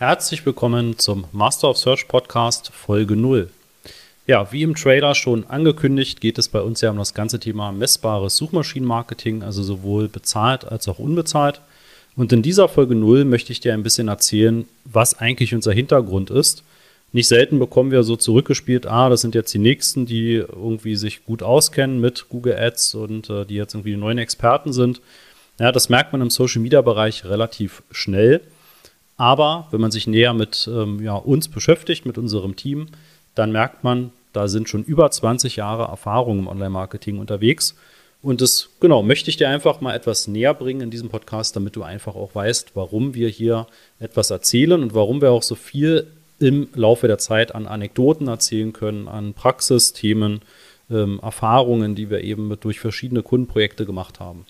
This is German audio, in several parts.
Herzlich willkommen zum Master of Search Podcast Folge 0. Ja, wie im Trailer schon angekündigt, geht es bei uns ja um das ganze Thema messbares Suchmaschinenmarketing, also sowohl bezahlt als auch unbezahlt. Und in dieser Folge 0 möchte ich dir ein bisschen erzählen, was eigentlich unser Hintergrund ist. Nicht selten bekommen wir so zurückgespielt, ah, das sind jetzt die Nächsten, die irgendwie sich gut auskennen mit Google Ads und äh, die jetzt irgendwie die neuen Experten sind. Ja, das merkt man im Social-Media-Bereich relativ schnell. Aber wenn man sich näher mit ähm, ja, uns beschäftigt, mit unserem Team, dann merkt man, da sind schon über 20 Jahre Erfahrung im Online-Marketing unterwegs. Und das, genau, möchte ich dir einfach mal etwas näher bringen in diesem Podcast, damit du einfach auch weißt, warum wir hier etwas erzählen und warum wir auch so viel im Laufe der Zeit an Anekdoten erzählen können, an Praxisthemen, ähm, Erfahrungen, die wir eben mit, durch verschiedene Kundenprojekte gemacht haben.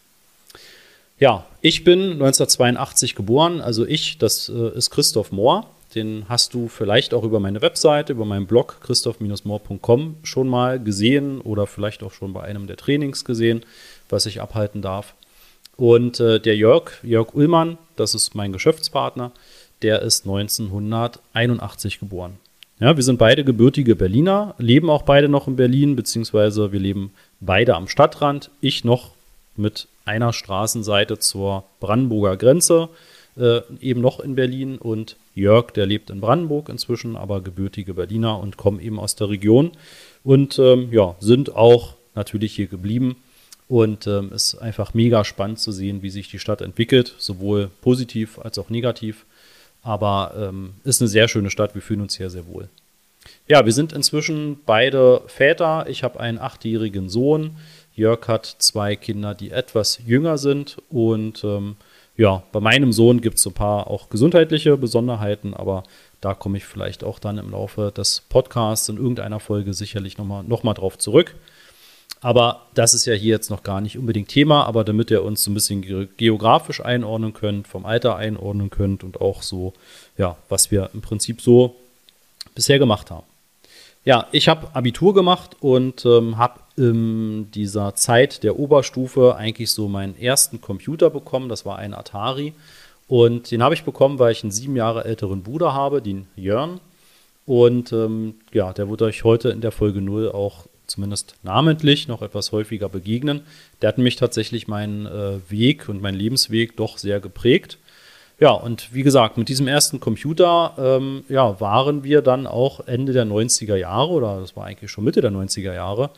Ja, ich bin 1982 geboren, also ich, das äh, ist Christoph Mohr. Den hast du vielleicht auch über meine Webseite, über meinen Blog christoph-mohr.com schon mal gesehen oder vielleicht auch schon bei einem der Trainings gesehen, was ich abhalten darf. Und äh, der Jörg, Jörg Ullmann, das ist mein Geschäftspartner, der ist 1981 geboren. Ja, wir sind beide gebürtige Berliner, leben auch beide noch in Berlin, beziehungsweise wir leben beide am Stadtrand. Ich noch mit einer Straßenseite zur Brandenburger Grenze, äh, eben noch in Berlin. Und Jörg, der lebt in Brandenburg inzwischen, aber gebürtige Berliner und kommen eben aus der Region. Und ähm, ja, sind auch natürlich hier geblieben. Und ähm, ist einfach mega spannend zu sehen, wie sich die Stadt entwickelt, sowohl positiv als auch negativ. Aber ähm, ist eine sehr schöne Stadt. Wir fühlen uns hier sehr wohl. Ja, wir sind inzwischen beide Väter. Ich habe einen achtjährigen Sohn. Jörg hat zwei Kinder, die etwas jünger sind. Und ähm, ja, bei meinem Sohn gibt es so ein paar auch gesundheitliche Besonderheiten, aber da komme ich vielleicht auch dann im Laufe des Podcasts in irgendeiner Folge sicherlich nochmal noch mal drauf zurück. Aber das ist ja hier jetzt noch gar nicht unbedingt Thema, aber damit ihr uns so ein bisschen geografisch einordnen könnt, vom Alter einordnen könnt und auch so, ja, was wir im Prinzip so bisher gemacht haben. Ja, ich habe Abitur gemacht und ähm, habe in dieser Zeit der Oberstufe eigentlich so meinen ersten Computer bekommen. Das war ein Atari. Und den habe ich bekommen, weil ich einen sieben Jahre älteren Bruder habe, den Jörn. Und ähm, ja, der wird euch heute in der Folge 0 auch zumindest namentlich noch etwas häufiger begegnen. Der hat mich tatsächlich meinen äh, Weg und meinen Lebensweg doch sehr geprägt. Ja, und wie gesagt, mit diesem ersten Computer ähm, ja, waren wir dann auch Ende der 90er Jahre, oder das war eigentlich schon Mitte der 90er Jahre,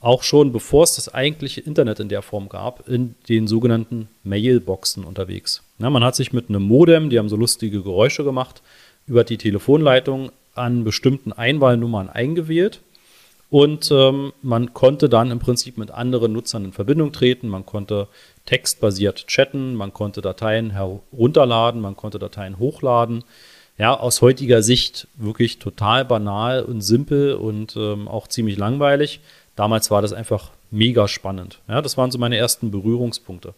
auch schon bevor es das eigentliche Internet in der Form gab, in den sogenannten Mailboxen unterwegs. Ja, man hat sich mit einem Modem, die haben so lustige Geräusche gemacht, über die Telefonleitung an bestimmten Einwahlnummern eingewählt. Und ähm, man konnte dann im Prinzip mit anderen Nutzern in Verbindung treten. Man konnte textbasiert chatten, man konnte Dateien herunterladen, man konnte Dateien hochladen. Ja, aus heutiger Sicht wirklich total banal und simpel und ähm, auch ziemlich langweilig. Damals war das einfach mega spannend. Ja, das waren so meine ersten Berührungspunkte.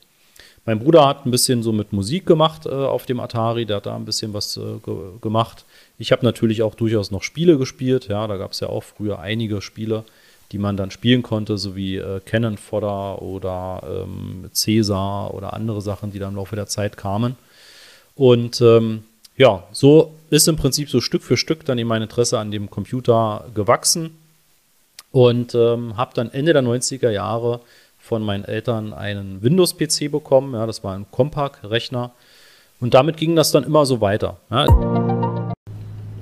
Mein Bruder hat ein bisschen so mit Musik gemacht äh, auf dem Atari, der hat da ein bisschen was äh, ge gemacht. Ich habe natürlich auch durchaus noch Spiele gespielt. Ja, da gab es ja auch früher einige Spiele, die man dann spielen konnte, so wie äh, Cannon Fodder oder ähm, Caesar oder andere Sachen, die dann im Laufe der Zeit kamen. Und ähm, ja, so ist im Prinzip so Stück für Stück dann eben mein Interesse an dem Computer gewachsen und ähm, habe dann Ende der 90er Jahre von meinen Eltern einen Windows-PC bekommen. Ja, das war ein Compaq-Rechner. Und damit ging das dann immer so weiter. Ja.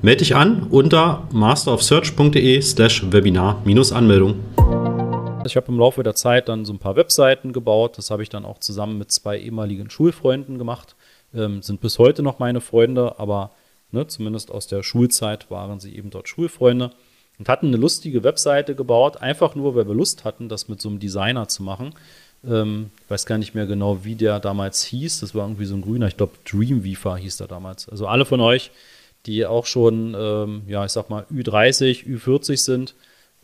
Melde dich an unter masterofsearch.de slash Webinar-Anmeldung. Ich habe im Laufe der Zeit dann so ein paar Webseiten gebaut. Das habe ich dann auch zusammen mit zwei ehemaligen Schulfreunden gemacht. Ähm, sind bis heute noch meine Freunde, aber ne, zumindest aus der Schulzeit waren sie eben dort Schulfreunde und hatten eine lustige Webseite gebaut, einfach nur, weil wir Lust hatten, das mit so einem Designer zu machen. Ähm, ich weiß gar nicht mehr genau, wie der damals hieß. Das war irgendwie so ein grüner, ich glaube Dreamweaver hieß der damals. Also alle von euch, die auch schon, ähm, ja, ich sag mal, Ü30, Ü40 sind,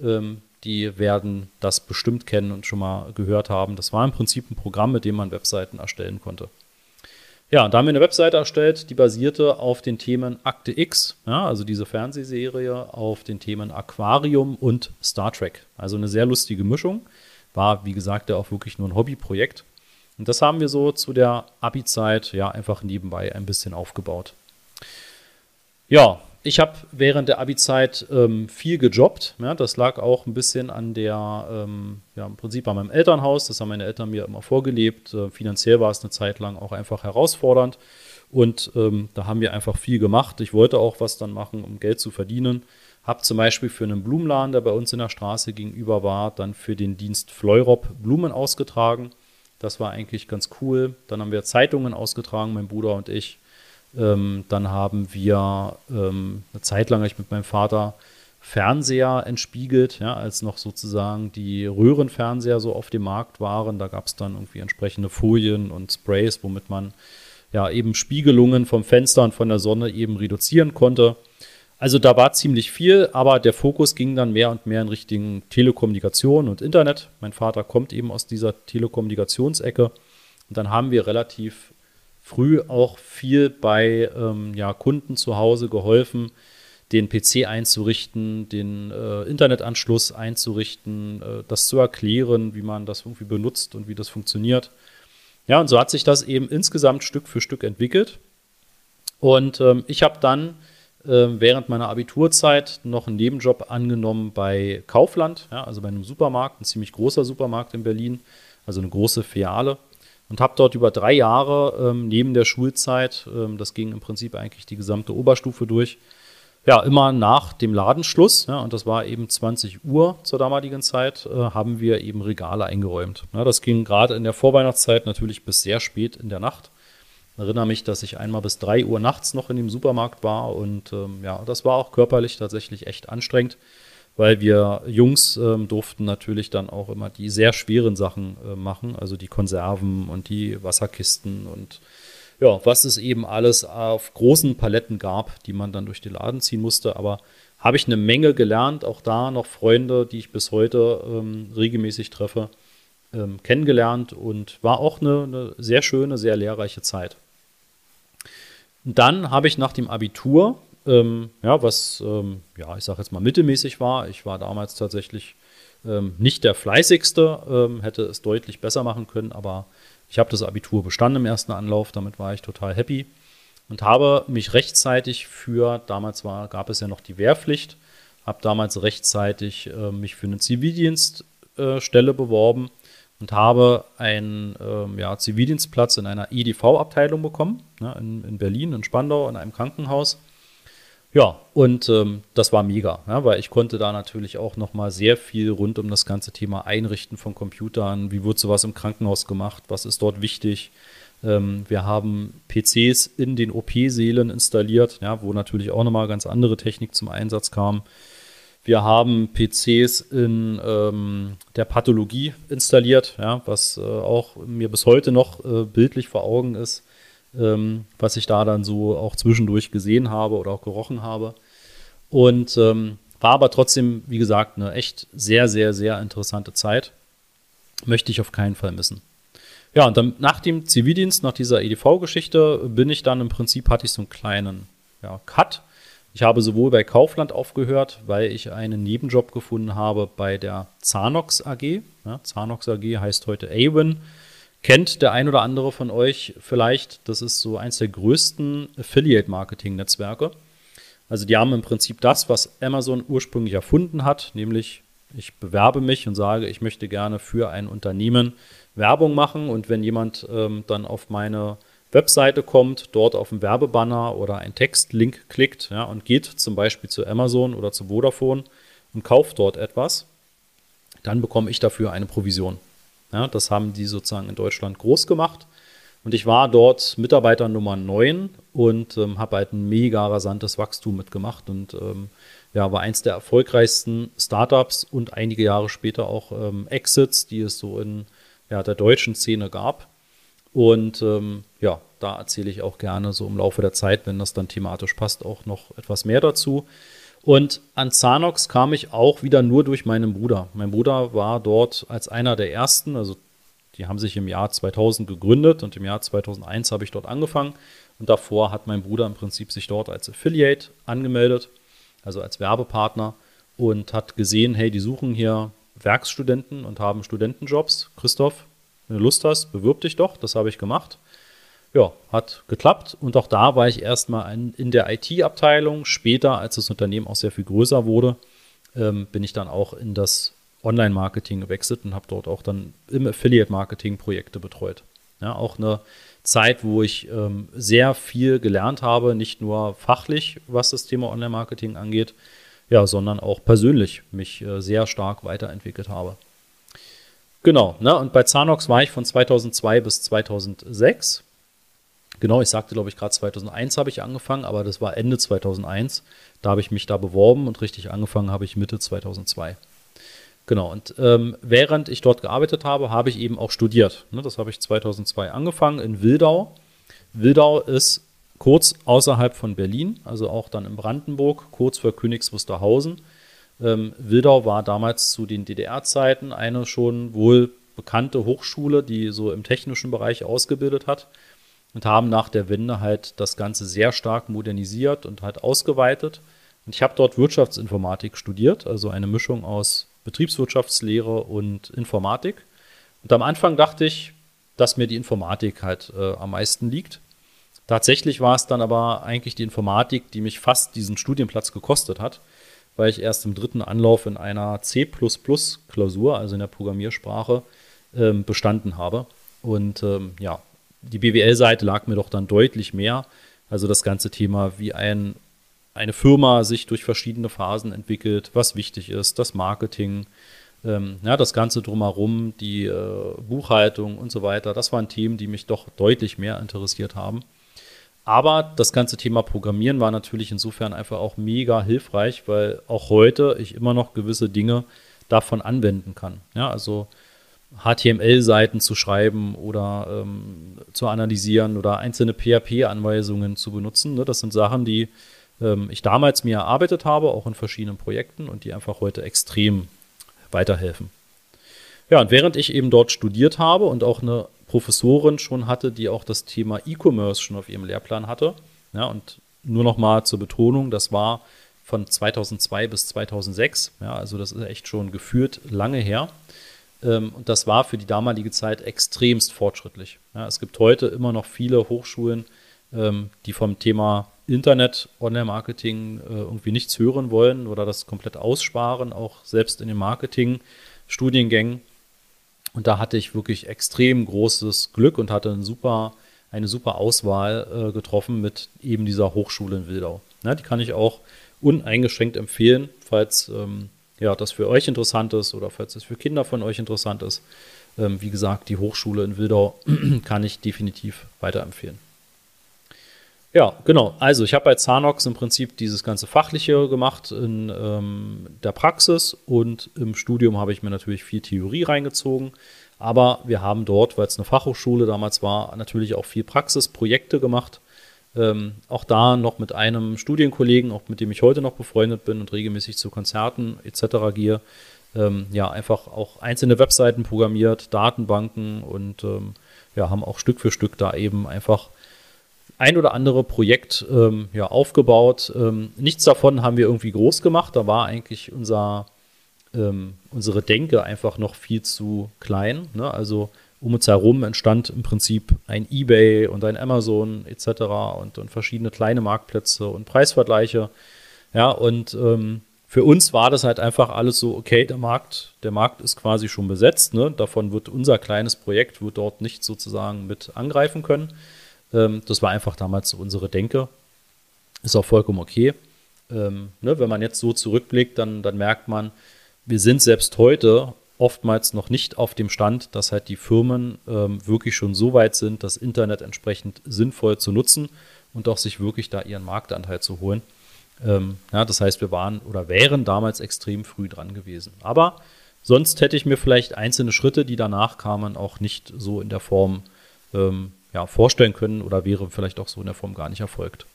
ähm, die werden das bestimmt kennen und schon mal gehört haben. Das war im Prinzip ein Programm, mit dem man Webseiten erstellen konnte. Ja, da haben wir eine Webseite erstellt, die basierte auf den Themen Akte X, ja, also diese Fernsehserie, auf den Themen Aquarium und Star Trek. Also eine sehr lustige Mischung. War, wie gesagt, ja auch wirklich nur ein Hobbyprojekt. Und das haben wir so zu der Abi-Zeit ja einfach nebenbei ein bisschen aufgebaut. Ja, ich habe während der Abi-Zeit ähm, viel gejobbt. Ja, das lag auch ein bisschen an der, ähm, ja, im Prinzip an meinem Elternhaus. Das haben meine Eltern mir immer vorgelebt. Äh, finanziell war es eine Zeit lang auch einfach herausfordernd. Und ähm, da haben wir einfach viel gemacht. Ich wollte auch was dann machen, um Geld zu verdienen. Habe zum Beispiel für einen Blumenladen, der bei uns in der Straße gegenüber war, dann für den Dienst Fleurop Blumen ausgetragen. Das war eigentlich ganz cool. Dann haben wir Zeitungen ausgetragen, mein Bruder und ich. Ähm, dann haben wir ähm, eine Zeit lang ich mit meinem Vater Fernseher entspiegelt, ja, als noch sozusagen die Röhrenfernseher so auf dem Markt waren. Da gab es dann irgendwie entsprechende Folien und Sprays, womit man ja eben Spiegelungen vom Fenster und von der Sonne eben reduzieren konnte. Also da war ziemlich viel, aber der Fokus ging dann mehr und mehr in Richtung Telekommunikation und Internet. Mein Vater kommt eben aus dieser Telekommunikationsecke. Und dann haben wir relativ früh auch viel bei ähm, ja, Kunden zu Hause geholfen, den PC einzurichten, den äh, Internetanschluss einzurichten, äh, das zu erklären, wie man das irgendwie benutzt und wie das funktioniert. Ja, und so hat sich das eben insgesamt Stück für Stück entwickelt. Und ähm, ich habe dann äh, während meiner Abiturzeit noch einen Nebenjob angenommen bei Kaufland, ja, also bei einem Supermarkt, ein ziemlich großer Supermarkt in Berlin, also eine große Filiale und habe dort über drei Jahre ähm, neben der Schulzeit, ähm, das ging im Prinzip eigentlich die gesamte Oberstufe durch, ja, immer nach dem Ladenschluss, ja, und das war eben 20 Uhr zur damaligen Zeit, äh, haben wir eben Regale eingeräumt. Ja, das ging gerade in der Vorweihnachtszeit natürlich bis sehr spät in der Nacht. Ich erinnere mich, dass ich einmal bis 3 Uhr nachts noch in dem Supermarkt war und ähm, ja, das war auch körperlich tatsächlich echt anstrengend weil wir Jungs ähm, durften natürlich dann auch immer die sehr schweren Sachen äh, machen, also die Konserven und die Wasserkisten und ja, was es eben alles auf großen Paletten gab, die man dann durch den Laden ziehen musste. Aber habe ich eine Menge gelernt, auch da noch Freunde, die ich bis heute ähm, regelmäßig treffe, ähm, kennengelernt und war auch eine, eine sehr schöne, sehr lehrreiche Zeit. Dann habe ich nach dem Abitur ähm, ja, was, ähm, ja, ich sage jetzt mal mittelmäßig war. Ich war damals tatsächlich ähm, nicht der fleißigste, ähm, hätte es deutlich besser machen können, aber ich habe das Abitur bestanden im ersten Anlauf, damit war ich total happy und habe mich rechtzeitig für, damals war, gab es ja noch die Wehrpflicht, habe damals rechtzeitig äh, mich für eine Zivildienststelle äh, beworben und habe einen ähm, ja, Zivildienstplatz in einer EDV-Abteilung bekommen, ne, in, in Berlin, in Spandau, in einem Krankenhaus. Ja, und ähm, das war mega, ja, weil ich konnte da natürlich auch noch mal sehr viel rund um das ganze Thema Einrichten von Computern, wie wird sowas im Krankenhaus gemacht, was ist dort wichtig. Ähm, wir haben PCs in den OP-Sälen installiert, ja, wo natürlich auch noch mal ganz andere Technik zum Einsatz kam. Wir haben PCs in ähm, der Pathologie installiert, ja, was äh, auch mir bis heute noch äh, bildlich vor Augen ist ähm, was ich da dann so auch zwischendurch gesehen habe oder auch gerochen habe. Und ähm, war aber trotzdem, wie gesagt, eine echt sehr, sehr, sehr interessante Zeit. Möchte ich auf keinen Fall missen. Ja, und dann nach dem Zivildienst, nach dieser EDV-Geschichte, bin ich dann im Prinzip, hatte ich so einen kleinen ja, Cut. Ich habe sowohl bei Kaufland aufgehört, weil ich einen Nebenjob gefunden habe bei der Zanox AG. Ja, Zanox AG heißt heute Awin kennt der ein oder andere von euch vielleicht. Das ist so eins der größten Affiliate-Marketing-Netzwerke. Also die haben im Prinzip das, was Amazon ursprünglich erfunden hat, nämlich ich bewerbe mich und sage, ich möchte gerne für ein Unternehmen Werbung machen und wenn jemand ähm, dann auf meine Webseite kommt, dort auf einen Werbebanner oder einen Textlink klickt ja, und geht zum Beispiel zu Amazon oder zu Vodafone und kauft dort etwas, dann bekomme ich dafür eine Provision. Ja, das haben die sozusagen in Deutschland groß gemacht. Und ich war dort Mitarbeiter Nummer 9 und ähm, habe halt ein mega rasantes Wachstum mitgemacht und ähm, ja, war eins der erfolgreichsten Startups und einige Jahre später auch ähm, Exits, die es so in ja, der deutschen Szene gab. Und ähm, ja, da erzähle ich auch gerne so im Laufe der Zeit, wenn das dann thematisch passt, auch noch etwas mehr dazu. Und an Zanox kam ich auch wieder nur durch meinen Bruder. Mein Bruder war dort als einer der ersten, also die haben sich im Jahr 2000 gegründet und im Jahr 2001 habe ich dort angefangen. Und davor hat mein Bruder im Prinzip sich dort als Affiliate angemeldet, also als Werbepartner und hat gesehen, hey, die suchen hier Werkstudenten und haben Studentenjobs. Christoph, wenn du Lust hast, bewirb dich doch. Das habe ich gemacht. Ja, hat geklappt. Und auch da war ich erstmal in der IT-Abteilung. Später, als das Unternehmen auch sehr viel größer wurde, ähm, bin ich dann auch in das Online-Marketing gewechselt und habe dort auch dann im Affiliate-Marketing Projekte betreut. Ja, auch eine Zeit, wo ich ähm, sehr viel gelernt habe, nicht nur fachlich, was das Thema Online-Marketing angeht, ja, sondern auch persönlich mich äh, sehr stark weiterentwickelt habe. Genau, ne, und bei Zanox war ich von 2002 bis 2006. Genau, ich sagte, glaube ich, gerade 2001 habe ich angefangen, aber das war Ende 2001. Da habe ich mich da beworben und richtig angefangen habe ich Mitte 2002. Genau, und ähm, während ich dort gearbeitet habe, habe ich eben auch studiert. Ne, das habe ich 2002 angefangen in Wildau. Wildau ist kurz außerhalb von Berlin, also auch dann in Brandenburg, kurz vor Königs Wusterhausen. Ähm, Wildau war damals zu den DDR-Zeiten eine schon wohl bekannte Hochschule, die so im technischen Bereich ausgebildet hat und haben nach der Wende halt das Ganze sehr stark modernisiert und halt ausgeweitet. Und ich habe dort Wirtschaftsinformatik studiert, also eine Mischung aus Betriebswirtschaftslehre und Informatik. Und am Anfang dachte ich, dass mir die Informatik halt äh, am meisten liegt. Tatsächlich war es dann aber eigentlich die Informatik, die mich fast diesen Studienplatz gekostet hat, weil ich erst im dritten Anlauf in einer C++-Klausur, also in der Programmiersprache, ähm, bestanden habe. Und ähm, ja, die BWL-Seite lag mir doch dann deutlich mehr. Also das ganze Thema, wie ein eine Firma sich durch verschiedene Phasen entwickelt, was wichtig ist, das Marketing, ähm, ja, das Ganze drumherum, die äh, Buchhaltung und so weiter. Das waren Themen, die mich doch deutlich mehr interessiert haben. Aber das ganze Thema Programmieren war natürlich insofern einfach auch mega hilfreich, weil auch heute ich immer noch gewisse Dinge davon anwenden kann. Ja, also HTML-Seiten zu schreiben oder ähm, zu analysieren oder einzelne PHP-Anweisungen zu benutzen. Ne? Das sind Sachen, die ähm, ich damals mir erarbeitet habe, auch in verschiedenen Projekten und die einfach heute extrem weiterhelfen. Ja, und während ich eben dort studiert habe und auch eine Professorin schon hatte, die auch das Thema E-Commerce schon auf ihrem Lehrplan hatte, ja, und nur noch mal zur Betonung, das war von 2002 bis 2006, ja, also das ist echt schon geführt lange her. Ähm, und das war für die damalige Zeit extremst fortschrittlich. Ja, es gibt heute immer noch viele Hochschulen, ähm, die vom Thema Internet, Online-Marketing äh, irgendwie nichts hören wollen oder das komplett aussparen, auch selbst in den Marketing-Studiengängen. Und da hatte ich wirklich extrem großes Glück und hatte ein super, eine super Auswahl äh, getroffen mit eben dieser Hochschule in Wildau. Ja, die kann ich auch uneingeschränkt empfehlen, falls ähm, ja, das für euch interessant ist oder falls es für Kinder von euch interessant ist. Ähm, wie gesagt, die Hochschule in Wildau kann ich definitiv weiterempfehlen. Ja, genau. Also ich habe bei Zanox im Prinzip dieses ganze Fachliche gemacht in ähm, der Praxis und im Studium habe ich mir natürlich viel Theorie reingezogen. Aber wir haben dort, weil es eine Fachhochschule damals war, natürlich auch viel Praxisprojekte gemacht. Ähm, auch da noch mit einem Studienkollegen, auch mit dem ich heute noch befreundet bin und regelmäßig zu Konzerten etc. gehe. Ähm, ja, einfach auch einzelne Webseiten programmiert, Datenbanken und ähm, ja, haben auch Stück für Stück da eben einfach ein oder andere Projekt ähm, ja, aufgebaut. Ähm, nichts davon haben wir irgendwie groß gemacht. Da war eigentlich unser, ähm, unsere Denke einfach noch viel zu klein. Ne? Also um uns herum entstand im Prinzip ein eBay und ein Amazon etc. und, und verschiedene kleine Marktplätze und Preisvergleiche. Ja, und ähm, für uns war das halt einfach alles so, okay, der Markt, der Markt ist quasi schon besetzt. Ne? Davon wird unser kleines Projekt wird dort nicht sozusagen mit angreifen können. Ähm, das war einfach damals so unsere Denke. Ist auch vollkommen okay. Ähm, ne, wenn man jetzt so zurückblickt, dann, dann merkt man, wir sind selbst heute oftmals noch nicht auf dem Stand, dass halt die Firmen ähm, wirklich schon so weit sind, das Internet entsprechend sinnvoll zu nutzen und auch sich wirklich da ihren Marktanteil zu holen. Ähm, ja, das heißt, wir waren oder wären damals extrem früh dran gewesen. Aber sonst hätte ich mir vielleicht einzelne Schritte, die danach kamen, auch nicht so in der Form ähm, ja, vorstellen können oder wäre vielleicht auch so in der Form gar nicht erfolgt.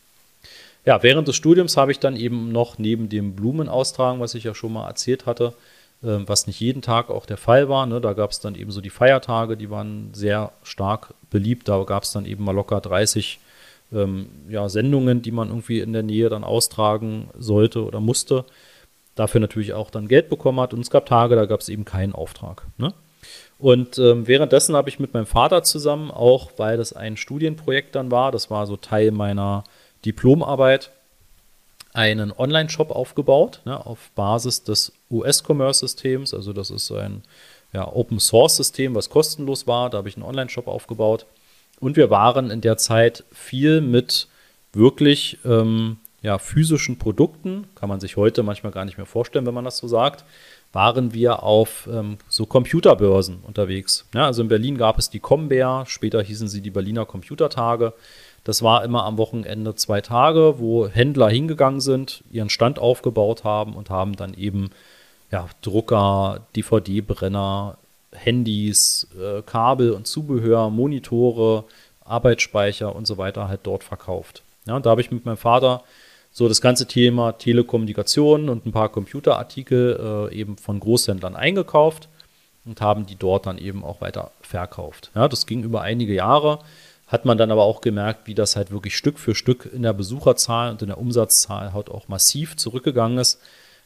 Ja, während des Studiums habe ich dann eben noch neben dem Blumenaustragen, was ich ja schon mal erzählt hatte, was nicht jeden Tag auch der Fall war, ne, da gab es dann eben so die Feiertage, die waren sehr stark beliebt, da gab es dann eben mal locker 30 ähm, ja, Sendungen, die man irgendwie in der Nähe dann austragen sollte oder musste. Dafür natürlich auch dann Geld bekommen hat und es gab Tage, da gab es eben keinen Auftrag. Ne? Und ähm, währenddessen habe ich mit meinem Vater zusammen, auch weil das ein Studienprojekt dann war, das war so Teil meiner Diplomarbeit, einen Online-Shop aufgebaut, ne, auf Basis des US-Commerce-Systems. Also das ist ein ja, Open-Source-System, was kostenlos war. Da habe ich einen Online-Shop aufgebaut. Und wir waren in der Zeit viel mit wirklich ähm, ja, physischen Produkten, kann man sich heute manchmal gar nicht mehr vorstellen, wenn man das so sagt, waren wir auf ähm, so Computerbörsen unterwegs. Ja, also in Berlin gab es die Combear, später hießen sie die Berliner Computertage. Das war immer am Wochenende zwei Tage, wo Händler hingegangen sind, ihren Stand aufgebaut haben und haben dann eben ja, Drucker, DVD-Brenner, Handys, äh, Kabel und Zubehör, Monitore, Arbeitsspeicher und so weiter halt dort verkauft. Ja, und da habe ich mit meinem Vater so das ganze Thema Telekommunikation und ein paar Computerartikel äh, eben von Großhändlern eingekauft und haben die dort dann eben auch weiter verkauft. Ja, das ging über einige Jahre, hat man dann aber auch gemerkt, wie das halt wirklich Stück für Stück in der Besucherzahl und in der Umsatzzahl halt auch massiv zurückgegangen ist.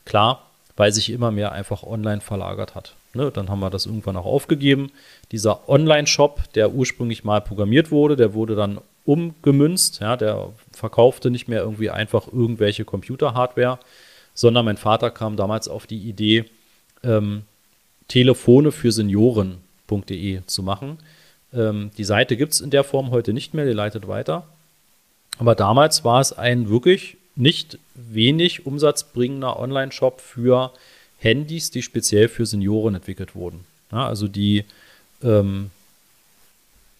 Klar, weil sich immer mehr einfach online verlagert hat. Ne, dann haben wir das irgendwann auch aufgegeben. Dieser Online-Shop, der ursprünglich mal programmiert wurde, der wurde dann umgemünzt. Ja, der verkaufte nicht mehr irgendwie einfach irgendwelche Computer-Hardware, sondern mein Vater kam damals auf die Idee, ähm, Telefone für Senioren.de zu machen. Ähm, die Seite gibt es in der Form heute nicht mehr, die leitet weiter. Aber damals war es ein wirklich nicht wenig umsatzbringender Online-Shop für Handys, die speziell für Senioren entwickelt wurden. Ja, also die ähm,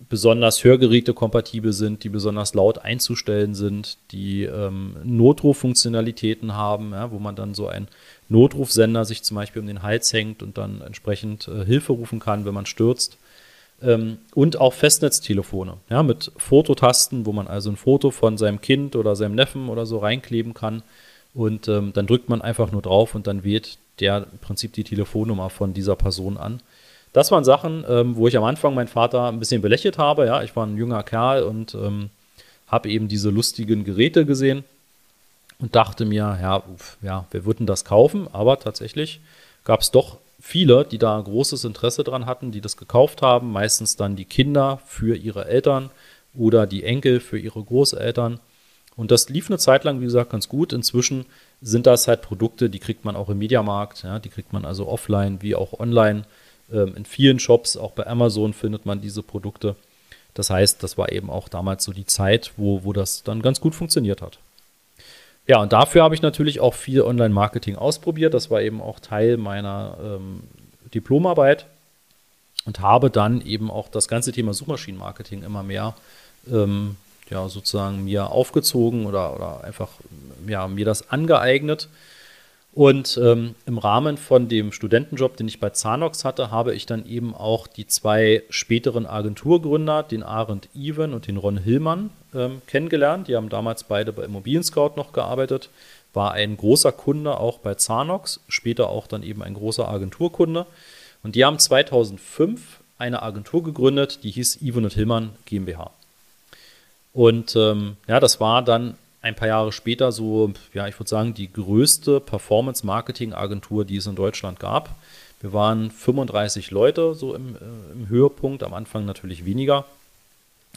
besonders Hörgeräte-kompatibel sind, die besonders laut einzustellen sind, die ähm, Notruffunktionalitäten haben, ja, wo man dann so ein Notrufsender sich zum Beispiel um den Hals hängt und dann entsprechend äh, Hilfe rufen kann, wenn man stürzt. Ähm, und auch Festnetztelefone, ja, mit Fototasten, wo man also ein Foto von seinem Kind oder seinem Neffen oder so reinkleben kann. Und ähm, dann drückt man einfach nur drauf und dann wählt der im Prinzip die Telefonnummer von dieser Person an. Das waren Sachen, ähm, wo ich am Anfang meinen Vater ein bisschen belächelt habe. Ja, ich war ein junger Kerl und ähm, habe eben diese lustigen Geräte gesehen und dachte mir, ja, ja, wer würden das kaufen? Aber tatsächlich gab es doch viele, die da großes Interesse dran hatten, die das gekauft haben. Meistens dann die Kinder für ihre Eltern oder die Enkel für ihre Großeltern. Und das lief eine Zeit lang, wie gesagt, ganz gut. Inzwischen sind das halt Produkte, die kriegt man auch im Mediamarkt, ja, die kriegt man also offline wie auch online ähm, in vielen Shops, auch bei Amazon findet man diese Produkte. Das heißt, das war eben auch damals so die Zeit, wo, wo das dann ganz gut funktioniert hat. Ja, und dafür habe ich natürlich auch viel Online-Marketing ausprobiert. Das war eben auch Teil meiner ähm, Diplomarbeit und habe dann eben auch das ganze Thema Suchmaschinenmarketing immer mehr ähm, ja, sozusagen mir aufgezogen oder, oder einfach ja, mir das angeeignet und ähm, im Rahmen von dem Studentenjob, den ich bei Zanox hatte, habe ich dann eben auch die zwei späteren Agenturgründer, den Arend Even und den Ron Hillmann, ähm, kennengelernt. Die haben damals beide bei Immobilien Scout noch gearbeitet. War ein großer Kunde auch bei Zanox, später auch dann eben ein großer Agenturkunde. Und die haben 2005 eine Agentur gegründet, die hieß Even und Hillmann GmbH. Und ähm, ja, das war dann ein paar Jahre später so, ja, ich würde sagen, die größte Performance-Marketing-Agentur, die es in Deutschland gab. Wir waren 35 Leute so im, äh, im Höhepunkt, am Anfang natürlich weniger.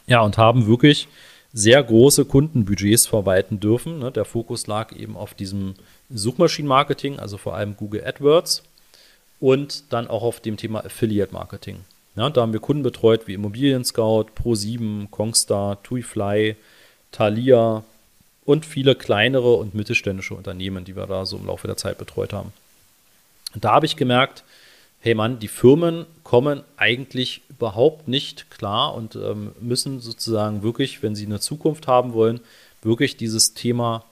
Ja, und haben wirklich sehr große Kundenbudgets verwalten dürfen. Ne? Der Fokus lag eben auf diesem Suchmaschinenmarketing, also vor allem Google AdWords und dann auch auf dem Thema Affiliate Marketing. Ja, da haben wir Kunden betreut wie Immobilien Scout, Pro7, Kongstar, TuiFly, Thalia, und viele kleinere und mittelständische Unternehmen, die wir da so im Laufe der Zeit betreut haben. Und da habe ich gemerkt, hey Mann, die Firmen kommen eigentlich überhaupt nicht klar und ähm, müssen sozusagen wirklich, wenn sie eine Zukunft haben wollen, wirklich dieses Thema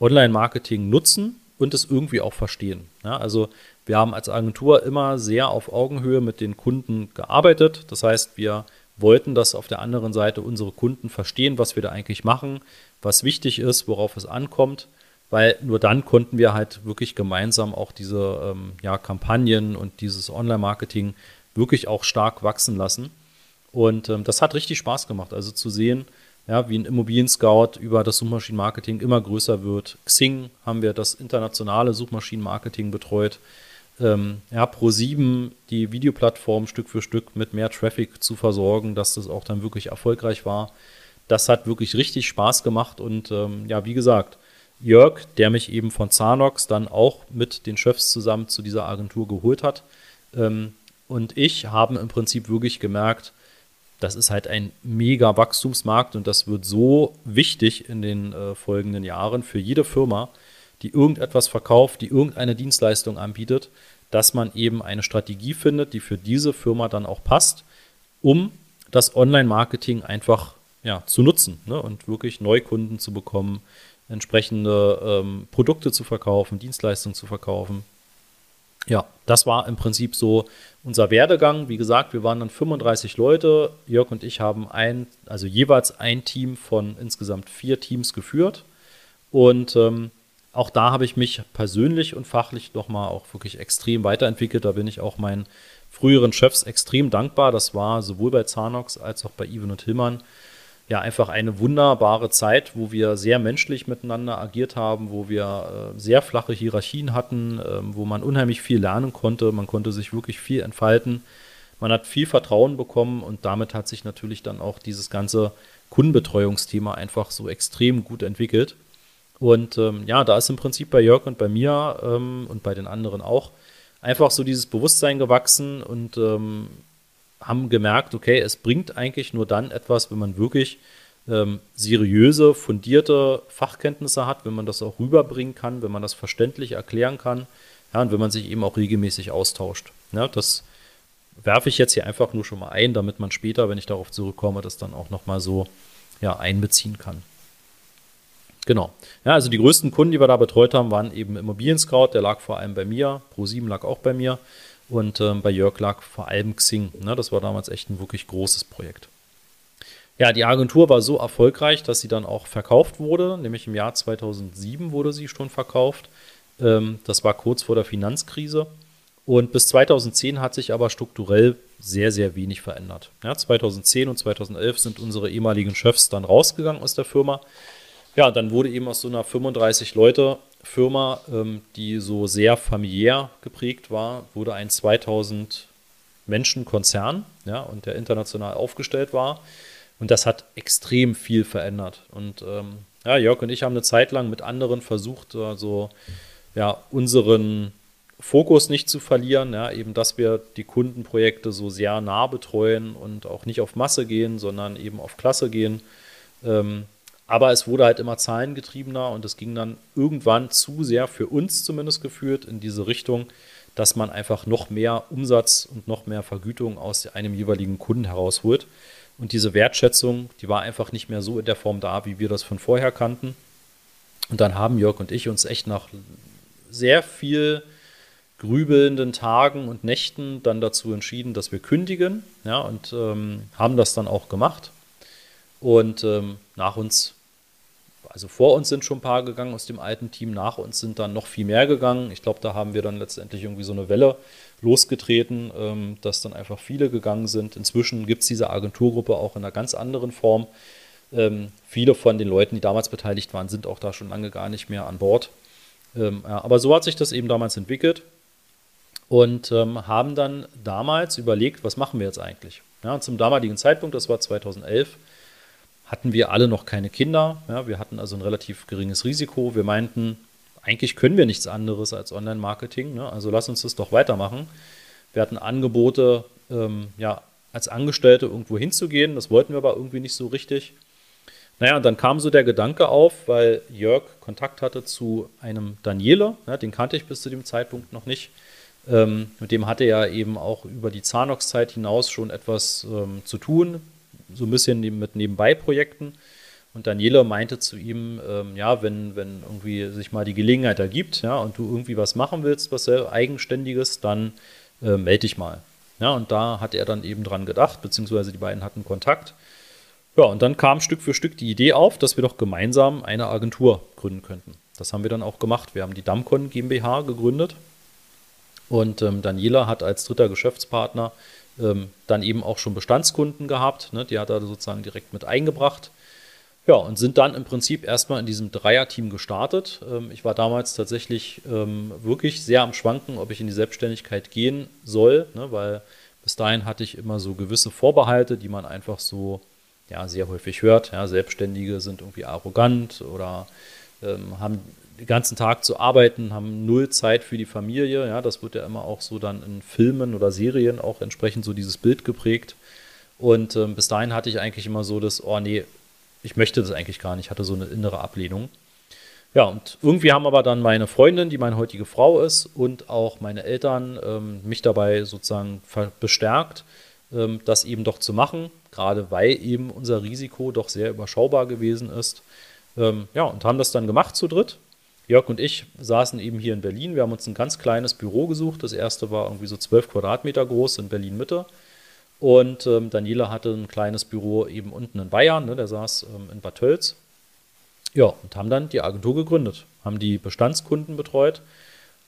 Online-Marketing nutzen und es irgendwie auch verstehen. Ja, also wir haben als Agentur immer sehr auf Augenhöhe mit den Kunden gearbeitet. Das heißt, wir wollten, dass auf der anderen Seite unsere Kunden verstehen, was wir da eigentlich machen, was wichtig ist, worauf es ankommt, weil nur dann konnten wir halt wirklich gemeinsam auch diese ähm, ja, Kampagnen und dieses Online-Marketing wirklich auch stark wachsen lassen. Und ähm, das hat richtig Spaß gemacht. Also zu sehen, ja, wie ein Immobilien-Scout über das Suchmaschinenmarketing immer größer wird. Xing haben wir das internationale Suchmaschinenmarketing betreut. Ähm, ja, Pro7 die Videoplattform Stück für Stück mit mehr Traffic zu versorgen, dass das auch dann wirklich erfolgreich war. Das hat wirklich richtig Spaß gemacht und ähm, ja, wie gesagt, Jörg, der mich eben von Zanox dann auch mit den Chefs zusammen zu dieser Agentur geholt hat, ähm, und ich haben im Prinzip wirklich gemerkt, das ist halt ein mega Wachstumsmarkt und das wird so wichtig in den äh, folgenden Jahren für jede Firma, die irgendetwas verkauft, die irgendeine Dienstleistung anbietet, dass man eben eine Strategie findet, die für diese Firma dann auch passt, um das Online-Marketing einfach ja, zu nutzen ne, und wirklich Neukunden zu bekommen, entsprechende ähm, Produkte zu verkaufen, Dienstleistungen zu verkaufen. Ja, das war im Prinzip so unser Werdegang. Wie gesagt, wir waren dann 35 Leute. Jörg und ich haben ein, also jeweils ein Team von insgesamt vier Teams geführt. Und ähm, auch da habe ich mich persönlich und fachlich nochmal auch wirklich extrem weiterentwickelt. Da bin ich auch meinen früheren Chefs extrem dankbar. Das war sowohl bei Zanox als auch bei Even und Hillmann ja einfach eine wunderbare Zeit, wo wir sehr menschlich miteinander agiert haben, wo wir äh, sehr flache Hierarchien hatten, äh, wo man unheimlich viel lernen konnte, man konnte sich wirklich viel entfalten, man hat viel Vertrauen bekommen und damit hat sich natürlich dann auch dieses ganze Kundenbetreuungsthema einfach so extrem gut entwickelt. Und ähm, ja, da ist im Prinzip bei Jörg und bei mir ähm, und bei den anderen auch einfach so dieses Bewusstsein gewachsen und ähm, haben gemerkt, okay, es bringt eigentlich nur dann etwas, wenn man wirklich ähm, seriöse, fundierte Fachkenntnisse hat, wenn man das auch rüberbringen kann, wenn man das verständlich erklären kann, ja, und wenn man sich eben auch regelmäßig austauscht. Ja, das werfe ich jetzt hier einfach nur schon mal ein, damit man später, wenn ich darauf zurückkomme, das dann auch nochmal so ja, einbeziehen kann. Genau. Ja, also die größten Kunden, die wir da betreut haben, waren eben Immobilien Scout, der lag vor allem bei mir, Pro7 lag auch bei mir. Und ähm, bei Jörg lag vor allem Xing. Ne? Das war damals echt ein wirklich großes Projekt. Ja, die Agentur war so erfolgreich, dass sie dann auch verkauft wurde. Nämlich im Jahr 2007 wurde sie schon verkauft. Ähm, das war kurz vor der Finanzkrise. Und bis 2010 hat sich aber strukturell sehr, sehr wenig verändert. Ja, 2010 und 2011 sind unsere ehemaligen Chefs dann rausgegangen aus der Firma. Ja, dann wurde eben aus so einer 35 Leute Firma, ähm, die so sehr familiär geprägt war, wurde ein 2000 Menschen Konzern, ja, und der international aufgestellt war. Und das hat extrem viel verändert. Und ähm, ja, Jörg und ich haben eine Zeit lang mit anderen versucht, also ja, unseren Fokus nicht zu verlieren, ja, eben, dass wir die Kundenprojekte so sehr nah betreuen und auch nicht auf Masse gehen, sondern eben auf Klasse gehen. Ähm, aber es wurde halt immer zahlengetriebener und es ging dann irgendwann zu sehr für uns zumindest geführt in diese Richtung, dass man einfach noch mehr Umsatz und noch mehr Vergütung aus einem jeweiligen Kunden herausholt. Und diese Wertschätzung, die war einfach nicht mehr so in der Form da, wie wir das von vorher kannten. Und dann haben Jörg und ich uns echt nach sehr viel grübelnden Tagen und Nächten dann dazu entschieden, dass wir kündigen. Ja, und ähm, haben das dann auch gemacht. Und ähm, nach uns, also vor uns sind schon ein paar gegangen aus dem alten Team, nach uns sind dann noch viel mehr gegangen. Ich glaube, da haben wir dann letztendlich irgendwie so eine Welle losgetreten, ähm, dass dann einfach viele gegangen sind. Inzwischen gibt es diese Agenturgruppe auch in einer ganz anderen Form. Ähm, viele von den Leuten, die damals beteiligt waren, sind auch da schon lange gar nicht mehr an Bord. Ähm, ja, aber so hat sich das eben damals entwickelt und ähm, haben dann damals überlegt, was machen wir jetzt eigentlich? Ja, zum damaligen Zeitpunkt, das war 2011, hatten wir alle noch keine Kinder. Ja, wir hatten also ein relativ geringes Risiko. Wir meinten, eigentlich können wir nichts anderes als Online-Marketing. Ne? Also lass uns das doch weitermachen. Wir hatten Angebote, ähm, ja, als Angestellte irgendwo hinzugehen. Das wollten wir aber irgendwie nicht so richtig. Naja, und dann kam so der Gedanke auf, weil Jörg Kontakt hatte zu einem Daniele, ja, den kannte ich bis zu dem Zeitpunkt noch nicht. Ähm, mit dem hatte er eben auch über die Zanox-Zeit hinaus schon etwas ähm, zu tun so ein bisschen mit Nebenbei-Projekten. Und Daniele meinte zu ihm, ähm, ja, wenn, wenn irgendwie sich mal die Gelegenheit ergibt, ja, und du irgendwie was machen willst, was sehr Eigenständiges, dann äh, melde dich mal. Ja, und da hat er dann eben dran gedacht, beziehungsweise die beiden hatten Kontakt. Ja, und dann kam Stück für Stück die Idee auf, dass wir doch gemeinsam eine Agentur gründen könnten. Das haben wir dann auch gemacht. Wir haben die Damcon GmbH gegründet und ähm, Daniela hat als dritter Geschäftspartner ähm, dann eben auch schon Bestandskunden gehabt. Ne? Die hat er sozusagen direkt mit eingebracht. Ja, und sind dann im Prinzip erstmal in diesem Dreierteam gestartet. Ähm, ich war damals tatsächlich ähm, wirklich sehr am Schwanken, ob ich in die Selbstständigkeit gehen soll, ne? weil bis dahin hatte ich immer so gewisse Vorbehalte, die man einfach so ja, sehr häufig hört. Ja, Selbstständige sind irgendwie arrogant oder ähm, haben den ganzen Tag zu arbeiten, haben null Zeit für die Familie. Ja, das wird ja immer auch so dann in Filmen oder Serien auch entsprechend so dieses Bild geprägt. Und ähm, bis dahin hatte ich eigentlich immer so das, oh nee, ich möchte das eigentlich gar nicht, ich hatte so eine innere Ablehnung. Ja, und irgendwie haben aber dann meine Freundin, die meine heutige Frau ist, und auch meine Eltern ähm, mich dabei sozusagen bestärkt, ähm, das eben doch zu machen, gerade weil eben unser Risiko doch sehr überschaubar gewesen ist. Ähm, ja, und haben das dann gemacht zu dritt. Jörg und ich saßen eben hier in Berlin. Wir haben uns ein ganz kleines Büro gesucht. Das erste war irgendwie so 12 Quadratmeter groß in Berlin Mitte. Und ähm, Daniela hatte ein kleines Büro eben unten in Bayern. Ne, der saß ähm, in Bad Tölz. Ja, und haben dann die Agentur gegründet, haben die Bestandskunden betreut,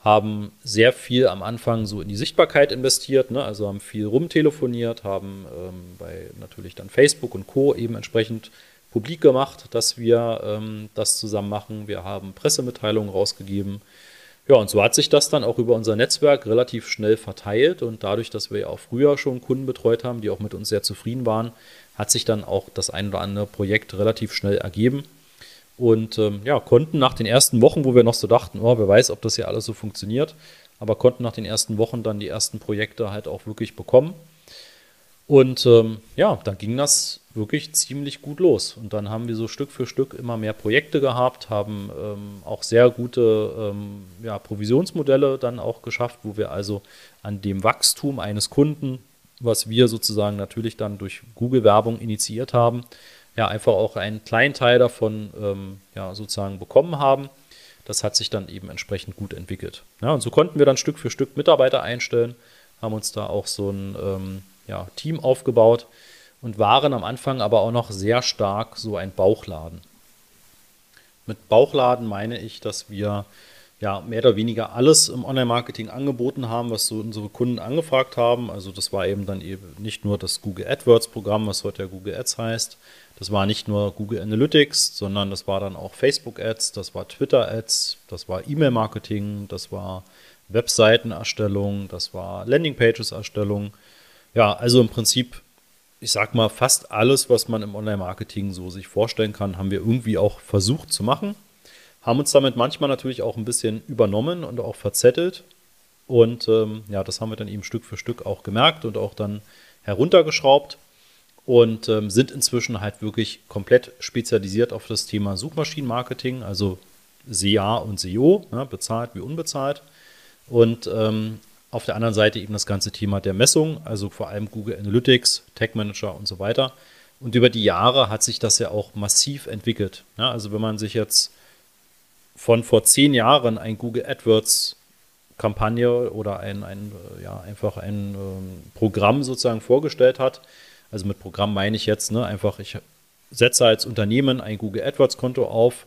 haben sehr viel am Anfang so in die Sichtbarkeit investiert, ne, also haben viel rumtelefoniert, haben ähm, bei natürlich dann Facebook und Co. eben entsprechend publik gemacht, dass wir ähm, das zusammen machen. Wir haben Pressemitteilungen rausgegeben. Ja, und so hat sich das dann auch über unser Netzwerk relativ schnell verteilt. Und dadurch, dass wir ja auch früher schon Kunden betreut haben, die auch mit uns sehr zufrieden waren, hat sich dann auch das ein oder andere Projekt relativ schnell ergeben. Und ähm, ja, konnten nach den ersten Wochen, wo wir noch so dachten, oh, wer weiß, ob das hier alles so funktioniert, aber konnten nach den ersten Wochen dann die ersten Projekte halt auch wirklich bekommen. Und ähm, ja, dann ging das wirklich ziemlich gut los. Und dann haben wir so Stück für Stück immer mehr Projekte gehabt, haben ähm, auch sehr gute ähm, ja, Provisionsmodelle dann auch geschafft, wo wir also an dem Wachstum eines Kunden, was wir sozusagen natürlich dann durch Google-Werbung initiiert haben, ja, einfach auch einen kleinen Teil davon ähm, ja, sozusagen bekommen haben. Das hat sich dann eben entsprechend gut entwickelt. Ja, und so konnten wir dann Stück für Stück Mitarbeiter einstellen, haben uns da auch so ein ähm, ja, Team aufgebaut und waren am Anfang aber auch noch sehr stark so ein Bauchladen. Mit Bauchladen meine ich, dass wir ja mehr oder weniger alles im Online-Marketing angeboten haben, was so unsere Kunden angefragt haben. Also das war eben dann eben nicht nur das Google AdWords-Programm, was heute ja Google Ads heißt. Das war nicht nur Google Analytics, sondern das war dann auch Facebook Ads, das war Twitter Ads, das war E-Mail-Marketing, das war Webseitenerstellung, das war Landingpages-Erstellung. Ja, also im Prinzip, ich sag mal, fast alles, was man im Online-Marketing so sich vorstellen kann, haben wir irgendwie auch versucht zu machen. Haben uns damit manchmal natürlich auch ein bisschen übernommen und auch verzettelt. Und ähm, ja, das haben wir dann eben Stück für Stück auch gemerkt und auch dann heruntergeschraubt und ähm, sind inzwischen halt wirklich komplett spezialisiert auf das Thema Suchmaschinenmarketing, also SEA und SEO, ne, bezahlt wie unbezahlt. Und ähm, auf der anderen Seite eben das ganze Thema der Messung, also vor allem Google Analytics, Tag Manager und so weiter. Und über die Jahre hat sich das ja auch massiv entwickelt. Ja, also wenn man sich jetzt von vor zehn Jahren ein Google AdWords Kampagne oder ein, ein ja, einfach ein ähm, Programm sozusagen vorgestellt hat. Also mit Programm meine ich jetzt ne, einfach, ich setze als Unternehmen ein Google AdWords Konto auf,